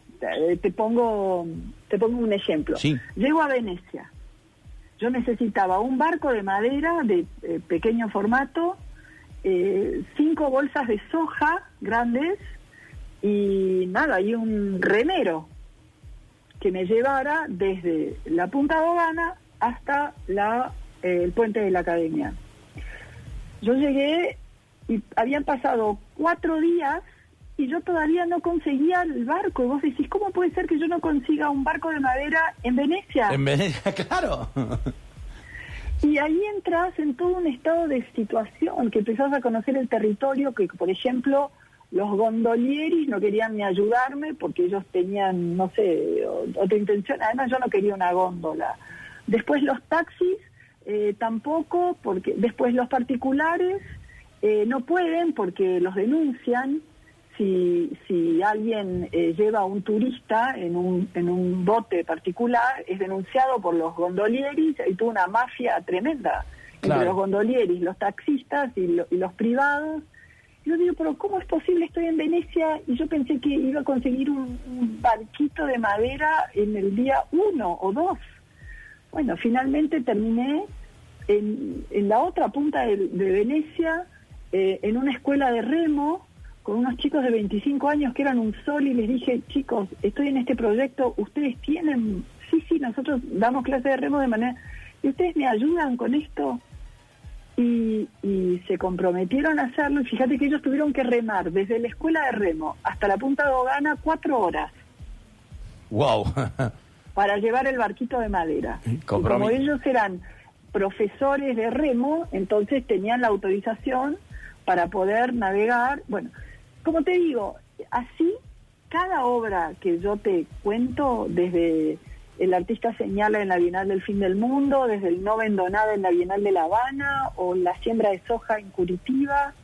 te pongo, te pongo un ejemplo. Llego a Venecia. yo necesitaba un barco de madera de eh, pequeño formato, eh, cinco bolsas de soja grandes y nada, y un remero que me llevara desde la Punta Dogana hasta la, eh, el puente de la Academia. Yo llegué y habían pasado cuatro días y yo todavía no conseguía el barco. Y vos decís, ¿cómo puede ser que yo no consiga un barco de madera en Venecia? En Venecia, claro. Y ahí entras en todo un estado de situación, que empezás a conocer el territorio, que por ejemplo los gondolieris no querían ni ayudarme porque ellos tenían, no sé, otra intención. Además yo no quería una góndola. Después los taxis eh, tampoco, porque después los particulares eh, no pueden porque los denuncian si, si alguien eh, lleva a un turista en un, en un bote particular, es denunciado por los gondolieris, y tuvo una mafia tremenda entre los gondolieris, los taxistas y, los privados. Yo digo, pero ¿cómo es posible? Estoy en Venecia y yo pensé que iba a conseguir un, barquito de madera en el día uno o dos. Bueno, finalmente terminé en, en la otra punta de, Venecia, eh, en una escuela de remo, con unos chicos de 25 años que eran un sol y les dije, chicos, estoy en este proyecto, ustedes tienen, sí, sí, nosotros damos clase de remo de manera, y ustedes me ayudan con esto. Y, se comprometieron a hacerlo y fíjate que ellos tuvieron que remar desde la escuela de remo hasta la punta de Ogana cuatro horas. ¡Wow! para llevar el barquito de madera. Y como ellos eran profesores de remo, entonces tenían la autorización para poder navegar. Bueno, como te digo, así cada obra que yo te cuento, desde el artista señala en la Bienal del Fin del Mundo, desde el no vendonada en la Bienal de La Habana o la siembra de soja en Curitiba,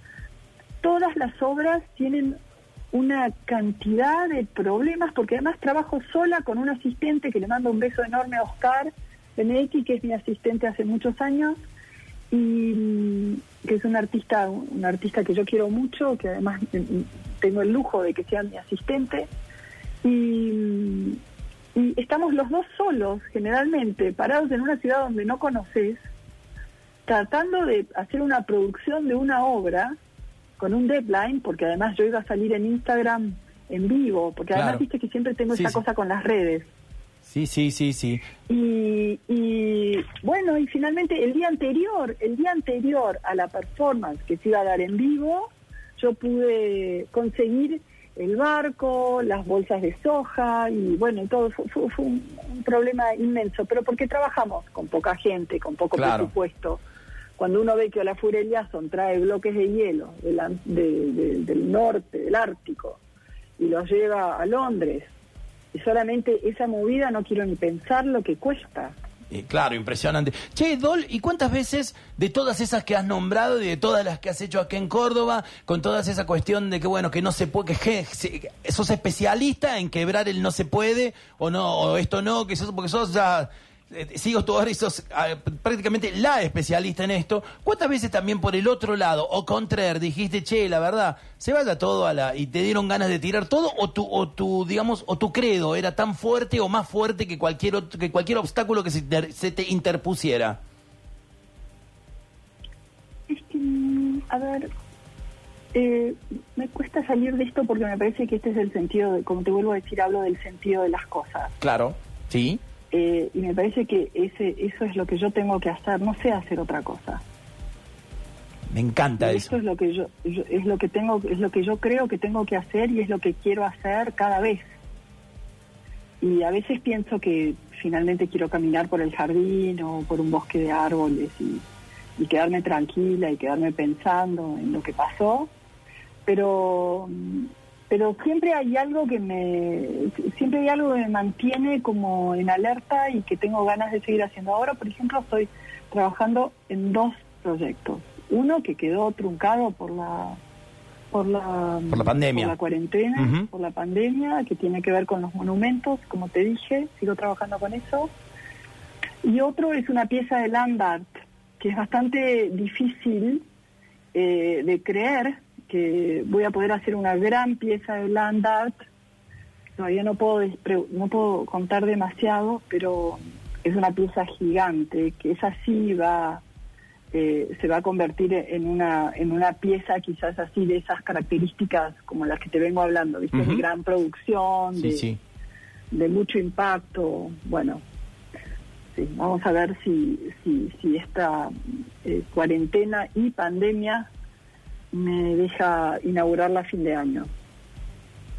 todas las obras tienen una cantidad de problemas, porque además trabajo sola con un asistente que le mando un beso enorme a Oscar Benedetti, que es mi asistente hace muchos años, y que es un artista, un artista que yo quiero mucho, que además tengo el lujo de que sea mi asistente. Y, estamos los dos solos, generalmente, parados en una ciudad donde no conoces, tratando de hacer una producción de una obra con un deadline, porque además yo iba a salir en Instagram en vivo, porque además viste que siempre tengo esa cosa con las redes. Sí, sí, sí, sí. Y, y, bueno, y finalmente el día anterior, el día anterior a la performance que se iba a dar en vivo, yo pude conseguir el barco, las bolsas de soja y bueno, todo fue, un, problema inmenso, pero porque trabajamos con poca gente, con poco presupuesto. Cuando uno ve que Olafur Eliasson trae bloques de hielo del norte, del Ártico, y los lleva a Londres y solamente esa movida no quiero ni pensar lo que cuesta. Y claro, impresionante. Che, Dol, ¿y cuántas veces de todas esas que has nombrado y de todas las que has hecho aquí en Córdoba, con toda esa cuestión de que, bueno, que no se puede, que, sos especialista en quebrar el no se puede o no, o esto no, que sos, porque sos ya eh, sigo tú ahora y sos ah, prácticamente la especialista en esto. ¿Cuántas veces también por el otro lado, o contraer, dijiste, che, la verdad, se vaya todo a la. y te dieron ganas de tirar todo, o tu, o tu digamos, o tu credo era tan fuerte o más fuerte que cualquier, otro, que cualquier obstáculo que se, te interpusiera? Es que, mm, a ver, eh, me cuesta salir de esto porque me parece que este es el sentido, de, como te vuelvo a decir, hablo del sentido de las cosas. Claro, sí. Eh, y me parece que ese eso es lo que yo tengo que hacer, no sé hacer otra cosa. Me encanta eso. Eso es lo que yo, es lo que tengo es lo que yo creo que tengo que hacer y es lo que quiero hacer cada vez. Y a veces pienso que finalmente quiero caminar por el jardín o por un bosque de árboles y, y quedarme tranquila y quedarme pensando en lo que pasó, pero pero siempre hay algo que me siempre hay algo que me mantiene como en alerta y que tengo ganas de seguir haciendo. Ahora por ejemplo estoy trabajando en dos proyectos. Uno que quedó truncado por la por la por la pandemia. por la cuarentena por la pandemia que tiene que ver con los monumentos como te dije sigo trabajando con eso. Y otro es una pieza de land art que es bastante difícil eh, de creer que voy a poder hacer una gran pieza de land art. Todavía no puedo, no puedo contar demasiado, pero es una pieza gigante, que es así va eh, se va a convertir en una en una pieza quizás así de esas características como las que te vengo hablando, ¿viste? de gran producción, de, de mucho impacto, bueno, sí, vamos a ver si, si, si esta eh, cuarentena y pandemia me deja inaugurarla a fin de año.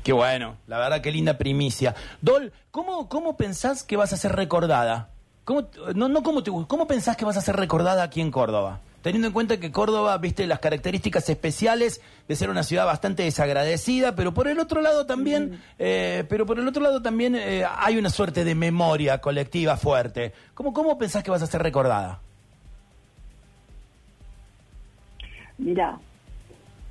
Qué bueno, la verdad qué linda primicia. Dol, ¿cómo, cómo pensás que vas a ser recordada? ¿Cómo, no, no cómo, te, ¿Cómo pensás que vas a ser recordada aquí en Córdoba? Teniendo en cuenta que Córdoba, viste, las características especiales de ser una ciudad bastante desagradecida, pero por el otro lado también, eh, pero por el otro lado también eh, hay una suerte de memoria colectiva fuerte. ¿Cómo, ¿Cómo pensás que vas a ser recordada? Mira,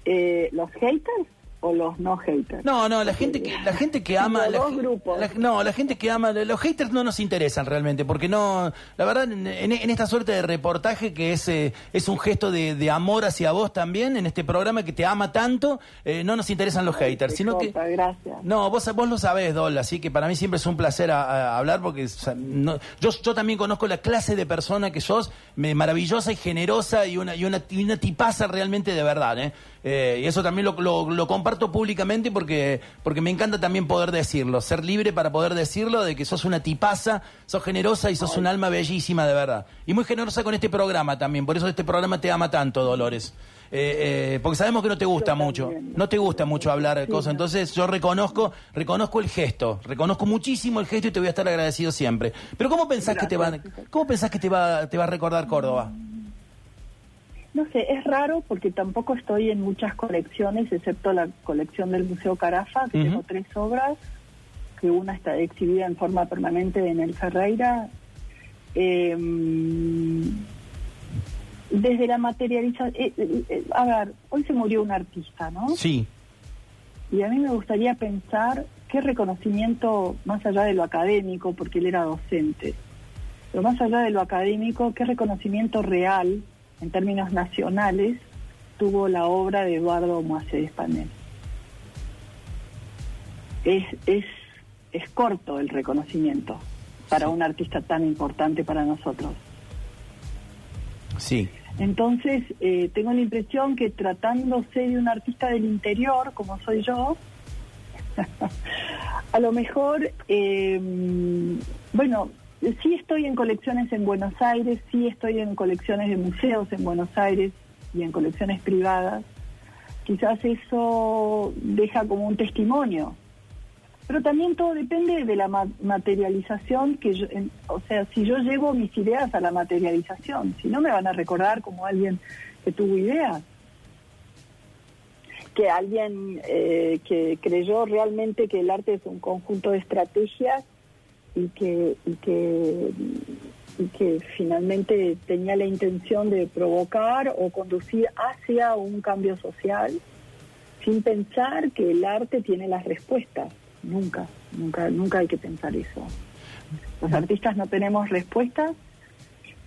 eh, los haters o los no haters? No, no, la gente que la gente que ama los dos grupos. no, la gente que ama los haters no nos interesan realmente porque no, la verdad en, esta suerte de reportaje que es eh, es un gesto de, amor hacia vos también en este programa que te ama tanto, eh, no nos interesan los haters, sino que gracias. No, vos vos lo sabés, Dol, así que para mí siempre es un placer hablar porque yo yo también conozco la clase de persona que sos, maravillosa y generosa y una y una, y una tipaza realmente de verdad, ¿eh? Eh, y eso también lo, comparto públicamente porque, porque me encanta también poder decirlo, ser libre para poder decirlo, de que sos una tipaza, sos generosa y sos un alma bellísima de verdad. Y muy generosa con este programa también, por eso este programa te ama tanto, Dolores. Eh, eh, porque sabemos que no te gusta mucho, no te gusta mucho hablar de cosas, entonces yo reconozco, reconozco el gesto, reconozco muchísimo el gesto y te voy a estar agradecido siempre. Pero ¿cómo pensás que te va, cómo pensás que te va, te va a recordar Córdoba? No sé, es raro porque tampoco estoy en muchas colecciones, excepto la colección del Museo Carafa, que tengo tres obras, que una está exhibida en forma permanente en el Ferreira. Em, desde la materialización, eh, eh, eh, a ver, hoy se murió un artista, ¿no? Sí. Y a mí me gustaría pensar qué reconocimiento, más allá de lo académico, porque él era docente, pero más allá de lo académico, qué reconocimiento real en términos nacionales, tuvo la obra de Eduardo Moacé Espanel. Es, es, es corto el reconocimiento para un artista tan importante para nosotros. Sí. Entonces, eh, tengo la impresión que tratándose de un artista del interior, como soy yo, a lo mejor, eh, bueno, sí estoy en colecciones en Buenos Aires, sí estoy en colecciones de museos en Buenos Aires y en colecciones privadas. Quizás eso deja como un testimonio. Pero también todo depende de la materialización que yo, o sea, si yo llevo mis ideas a la materialización, si no me van a recordar como alguien que tuvo ideas, que alguien eh, que creyó realmente que el arte es un conjunto de estrategias y que, y que, y que finalmente tenía la intención de provocar o conducir hacia un cambio social sin pensar que el arte tiene las respuestas. Nunca, nunca, nunca hay que pensar eso. Los artistas no tenemos respuestas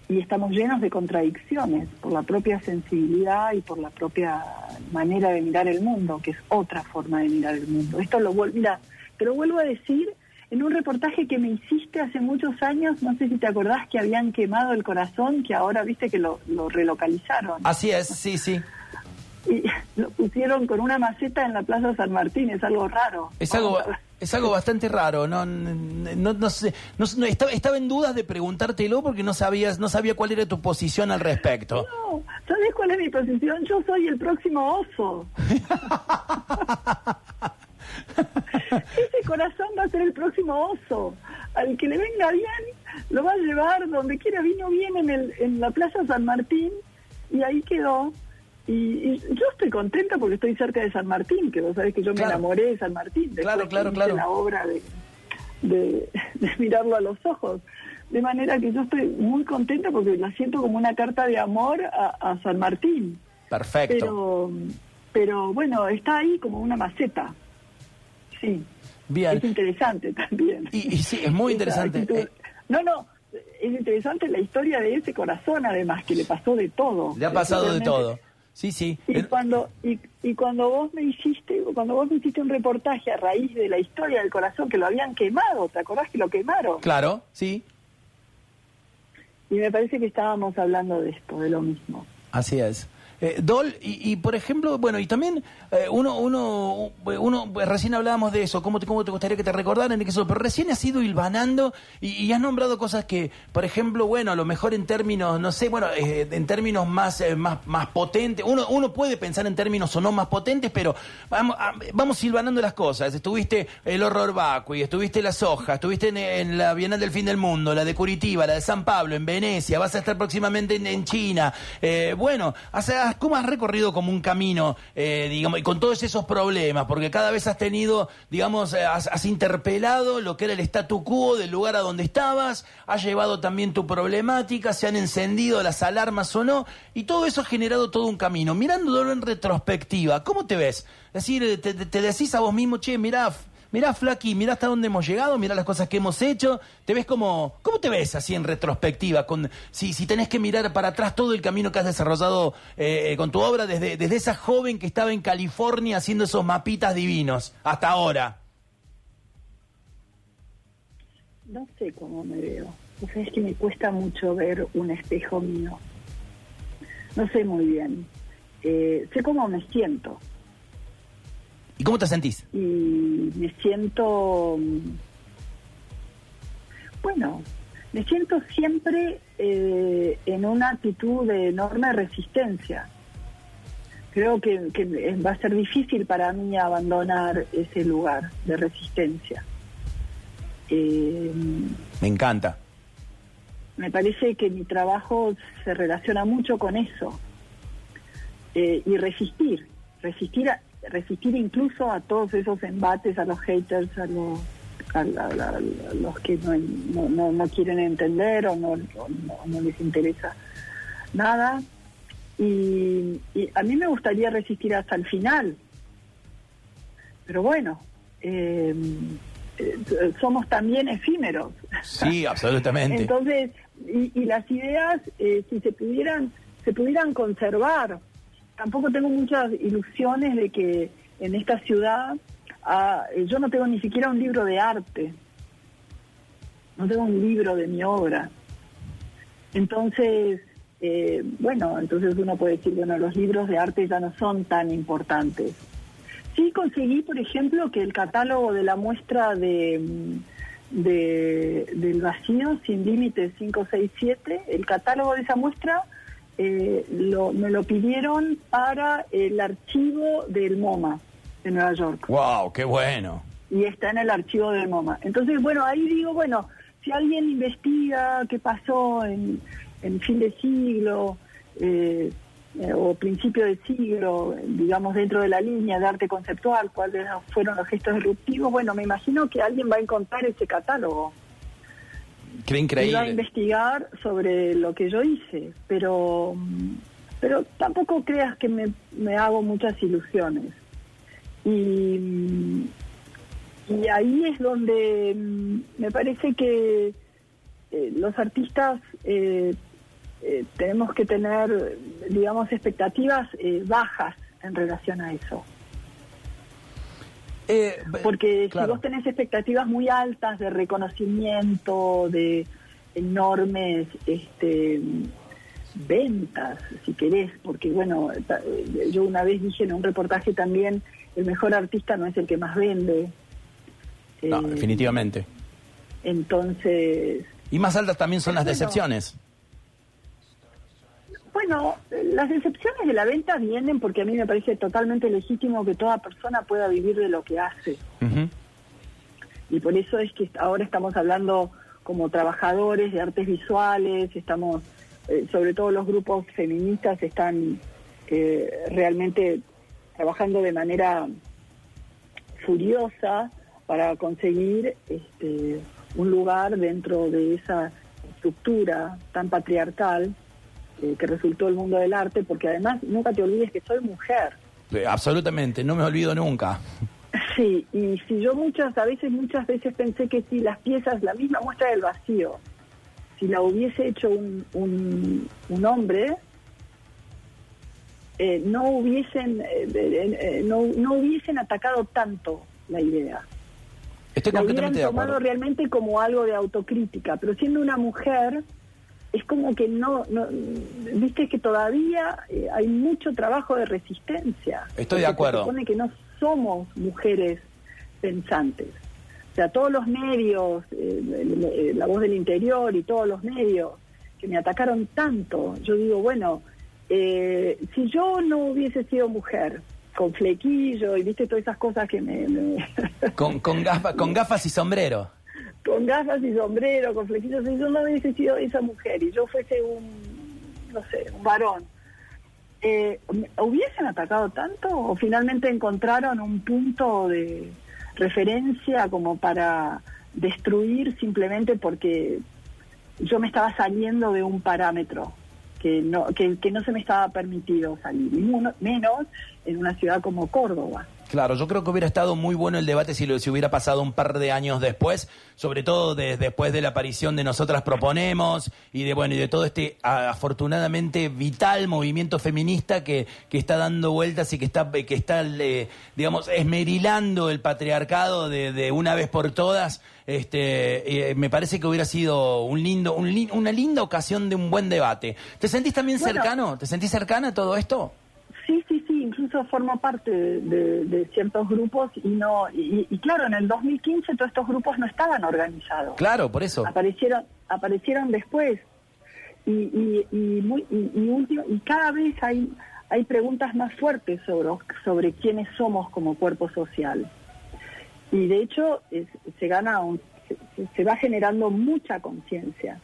y estamos llenos de contradicciones por la propia sensibilidad y por la propia manera de mirar el mundo, que es otra forma de mirar el mundo. Esto lo mira, te lo vuelvo a decir en un reportaje que me hiciste hace muchos años, no sé si te acordás que habían quemado el corazón, que ahora viste que lo, relocalizaron. Así es, sí, sí. Y lo pusieron con una maceta en la Plaza San Martín, es algo raro. Es algo, es algo bastante raro, no, no, no sé, no, estaba, estaba, en dudas de preguntártelo porque no sabías, no sabía cuál era tu posición al respecto. No, ¿sabes cuál es mi posición? Yo soy el próximo oso. Ese corazón va a ser el próximo oso. Al que le venga bien, lo va a llevar donde quiera. Vino bien en, el, en la Plaza San Martín y ahí quedó. Y, yo estoy contenta porque estoy cerca de San Martín, que vos sabés que yo me enamoré de San Martín. Claro, claro, claro. la obra de, mirarlo a los ojos. De manera que yo estoy muy contenta porque la siento como una carta de amor a, a San Martín. Perfecto. Pero, pero bueno, está ahí como una maceta. Sí. Bien. Es interesante también. Y, sí, es muy interesante. Eh, no, no, es interesante la historia de ese corazón, además, que le pasó de todo. Le ha pasado de todo. Sí, sí. Y cuando y, y, cuando vos me hiciste cuando vos me hiciste un reportaje a raíz de la historia del corazón que lo habían quemado, ¿te acordás que lo quemaron? Claro, sí. y me parece que estábamos hablando de esto, de lo mismo. Así es. Eh, Dol, y, por ejemplo, bueno, y también eh, uno, uno, uno, recién hablábamos de eso, ¿cómo te, cómo te gustaría que te recordaran? Eso, pero recién has ido hilvanando y, has nombrado cosas que, por ejemplo, bueno, a lo mejor en términos, no sé, bueno, eh, en términos más, más, más potentes, uno, uno puede pensar en términos o no más potentes, pero vamos, vamos hilvanando las cosas. Estuviste el horror vacui, estuviste la soja, estuviste en, la Bienal del Fin del Mundo, la de Curitiba, la de San Pablo, en Venecia, vas a estar próximamente en, China. bueno, hace ¿cómo has recorrido como un camino, eh, digamos, y con todos esos problemas? Porque cada vez has tenido, digamos, eh, has, interpelado lo que era el statu quo del lugar a donde estabas, has llevado también tu problemática, se han encendido las alarmas o no, y todo eso ha generado todo un camino. Mirándolo en retrospectiva, ¿cómo te ves? Es decir, te, te decís a vos mismo, che, mirá, mirá Flaky, mirá hasta dónde hemos llegado, mirá las cosas que hemos hecho, te ves como, ¿cómo te ves así en retrospectiva? Con, si, si tenés que mirar para atrás todo el camino que has desarrollado eh, con tu obra, desde, desde esa joven que estaba en California haciendo esos mapitas divinos, hasta ahora. No sé cómo me veo. O sea, es que me cuesta mucho ver un espejo mío. No sé muy bien. Eh, sé cómo me siento. ¿Y cómo te sentís? Y me siento, bueno, me siento siempre eh, en una actitud de enorme resistencia. Creo que, va a ser difícil para mí abandonar ese lugar de resistencia. Eh, me encanta. Me parece que mi trabajo se relaciona mucho con eso. Eh, y resistir, resistir a, resistir incluso a todos esos embates, a los haters, a los, los que no, no, no, quieren entender o no, no, les interesa nada. Y, a mí me gustaría resistir hasta el final. Pero bueno, eh, eh, somos también efímeros. Sí, absolutamente. Entonces, y, y las ideas, eh, si se pudieran, se pudieran conservar tampoco tengo muchas ilusiones de que en esta ciudad ah, yo no tengo ni siquiera un libro de arte, no tengo un libro de mi obra. Entonces, eh, bueno, entonces uno puede decir, bueno, los libros de arte ya no son tan importantes. Sí conseguí, por ejemplo, que el catálogo de la muestra de, de del vacío sin límites 567, el catálogo de esa muestra eh, lo, me lo pidieron para el archivo del MoMA de Nueva York. ¡Wow! ¡Qué bueno! Y está en el archivo del MoMA. Entonces, bueno, ahí digo, bueno, si alguien investiga qué pasó en, en fin de siglo eh, eh, o principio de siglo, digamos, dentro de la línea de arte conceptual, cuáles fueron los gestos disruptivos, bueno, me imagino que alguien va a encontrar ese catálogo. Qué increíble. Iba a investigar sobre lo que yo hice, pero, pero tampoco creas que me, me hago muchas ilusiones. Y, y ahí es donde mm, me parece que eh, los artistas eh, eh, tenemos que tener, digamos, expectativas bajas en relación a eso. Eh, Porque si vos tenés expectativas muy altas de reconocimiento, de enormes este, ventas, si querés, porque bueno, yo una vez dije en un reportaje también, el mejor artista no es el que más vende. No, eh, definitivamente. Entonces... Y más altas también son las decepciones. Bueno, las excepciones de la venta vienen porque a mí me parece totalmente legítimo que toda persona pueda vivir de lo que hace. Y por eso es que ahora estamos hablando como trabajadores de artes visuales, estamos, eh, sobre todo los grupos feministas están eh, realmente trabajando de manera furiosa para conseguir este, un lugar dentro de esa estructura tan patriarcal eh, que resultó el mundo del arte, porque además nunca te olvides que soy mujer. absolutamente, no me olvido nunca. Sí, y si yo muchas, a veces, muchas veces pensé que si las piezas, la misma muestra del vacío, si la hubiese hecho un, un, hombre, eh, no hubiesen eh, no, no hubiesen atacado tanto la idea. Estoy la hubieran tomado realmente como algo de autocrítica, pero siendo una mujer es como que no, no viste que todavía eh, hay mucho trabajo de resistencia. Estoy de acuerdo. Se supone que no somos mujeres pensantes. O sea, todos los medios, eh, la voz del interior y todos los medios que me atacaron tanto, yo digo, bueno, eh, si yo no hubiese sido mujer, con flequillo y viste todas esas cosas que me... con, con, gafas, con gafas y sombrero. Con gafas y sombrero, con flequillos, si yo no hubiese sido esa mujer y yo fuese un, no sé, un varón, eh, ¿hubiesen atacado tanto o finalmente encontraron un punto de referencia como para destruir simplemente porque yo me estaba saliendo de un parámetro que no, que, no se me estaba permitido salir, menos en una ciudad como Córdoba. Claro, yo creo que hubiera estado muy bueno el debate si, lo, si hubiera pasado un par de años después, sobre todo después de la aparición de Nosotras Proponemos y de bueno y de todo este afortunadamente vital movimiento feminista que, que está dando vueltas y que está que está eh, digamos esmerilando el patriarcado de, de, una vez por todas. Este, eh, me parece que hubiera sido un lindo, un, una linda ocasión de un buen debate. ¿Te sentís también cercano? ¿Te sentís cercana a todo esto? Sí, sí, sí, incluso formo parte de, ciertos grupos y no y, claro, en el 2015 todos estos grupos no estaban organizados. Claro, por eso. Aparecieron aparecieron después y y, y, y, cada vez hay hay preguntas más fuertes sobre sobre quiénes somos como cuerpo social y de hecho se gana se va generando mucha conciencia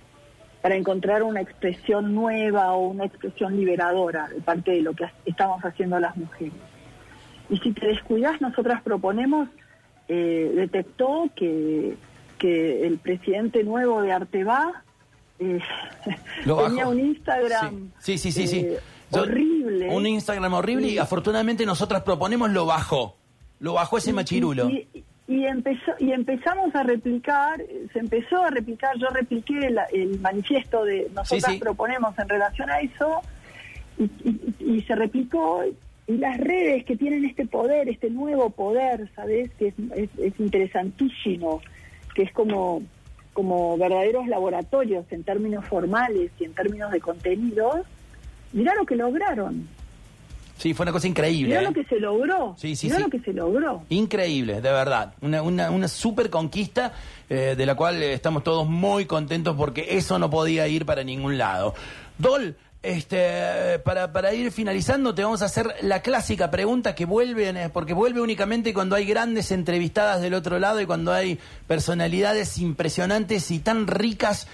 para encontrar una expresión nueva o una expresión liberadora de parte de lo que estamos haciendo las mujeres. Y si te descuidas, nosotras proponemos, eh, detectó que, que el presidente nuevo de Arteba eh, tenía un Instagram sí, sí, sí, sí, eh, horrible. Un Instagram horrible y, afortunadamente nosotras proponemos lo bajó. Lo bajó ese machirulo y empezó y empezamos a replicar se empezó a replicar yo repliqué el manifiesto de nosotras proponemos en relación a eso y, se replicó y las redes que tienen este poder este nuevo poder sabes que es, interesantísimo que es como como verdaderos laboratorios en términos formales y en términos de contenidos mirá lo que lograron Sí, fue una cosa increíble. Mirá lo ¿eh? que se logró. Sí, sí, Mirá lo que se logró. Increíble, de verdad. Una, una, una super conquista eh, de la cual estamos todos muy contentos porque eso no podía ir para ningún lado. Dol, este, para, para ir finalizando, te vamos a hacer la clásica pregunta que vuelve, eh, porque vuelve únicamente cuando hay grandes entrevistadas del otro lado y cuando hay personalidades impresionantes y tan ricas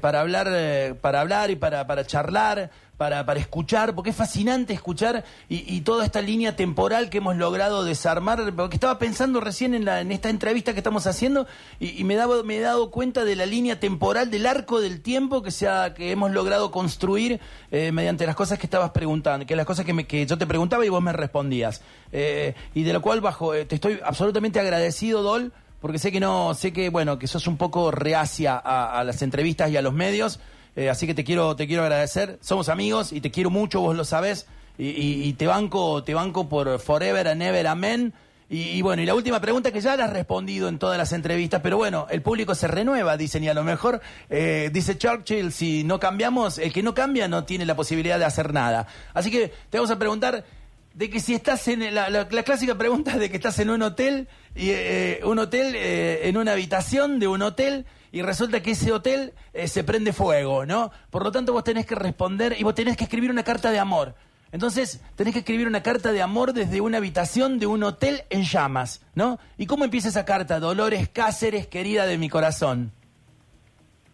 para hablar, para hablar y para, para charlar para, para escuchar, porque es fascinante escuchar y, toda esta línea temporal que hemos logrado desarmar, porque estaba pensando recién en, la, en esta entrevista que estamos haciendo y, me, me he dado cuenta de la línea temporal, del arco del tiempo que, se que hemos logrado construir eh, mediante las cosas que estabas preguntando, que las cosas que, me, que yo te preguntaba y vos me respondías. Eh, y de lo cual bajo, eh, te estoy absolutamente agradecido, Dol, porque sé que no, sé que, bueno, que sos un poco reacia a las entrevistas y a los medios. Eh, así que te quiero, te quiero agradecer. Somos amigos y te quiero mucho, vos lo sabés. Y, te banco, te banco por forever and ever, amén. Y, bueno, y la última pregunta que ya la has respondido en todas las entrevistas, pero bueno, el público se renueva, dicen, y a lo mejor, eh, dice Churchill, si no cambiamos, el que no cambia no tiene la posibilidad de hacer nada. Así que te vamos a preguntar de que si estás en la, la, clásica pregunta de que estás en un hotel y eh, un hotel en una habitación de un hotel y resulta que ese hotel eh, se prende fuego, ¿no? Por lo tanto, vos tenés que responder y vos tenés que escribir una carta de amor. Entonces, tenés que escribir una carta de amor desde una habitación de un hotel en llamas, ¿no? ¿Y cómo empieza esa carta? Dolores Cáceres, querida de mi corazón.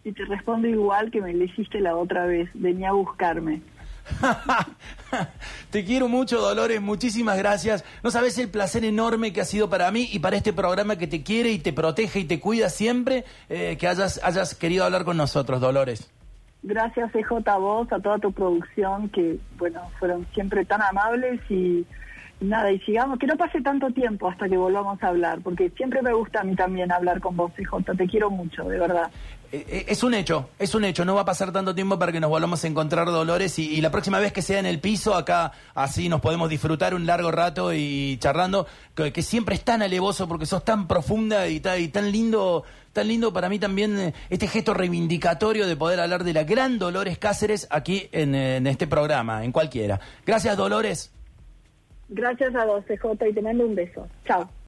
Y te respondo igual que me le hiciste la otra vez. Venía a buscarme. Te quiero mucho, Dolores, muchísimas gracias. No sabes el placer enorme que ha sido para mí y para este programa que te quiere y te protege y te cuida siempre, eh, que hayas, hayas querido hablar con nosotros, Dolores. Gracias, EJ, a vos, a toda tu producción, que, bueno, fueron siempre tan amables y, nada, y sigamos, que no pase tanto tiempo hasta que volvamos a hablar, porque siempre me gusta a mí también hablar con vos, CJ, te quiero mucho, de verdad. Eh, eh, es un hecho, es un hecho, no va a pasar tanto tiempo para que nos volvamos a encontrar Dolores y, la próxima vez que sea en el piso, acá así nos podemos disfrutar un largo rato y charlando, que, siempre es tan alevoso porque sos tan profunda y, tan lindo, tan lindo para mí también eh, este gesto reivindicatorio de poder hablar de la gran Dolores Cáceres aquí en, en este programa, en cualquiera. Gracias Dolores. Gracias a vos, CJ, y te mando un beso. Chao.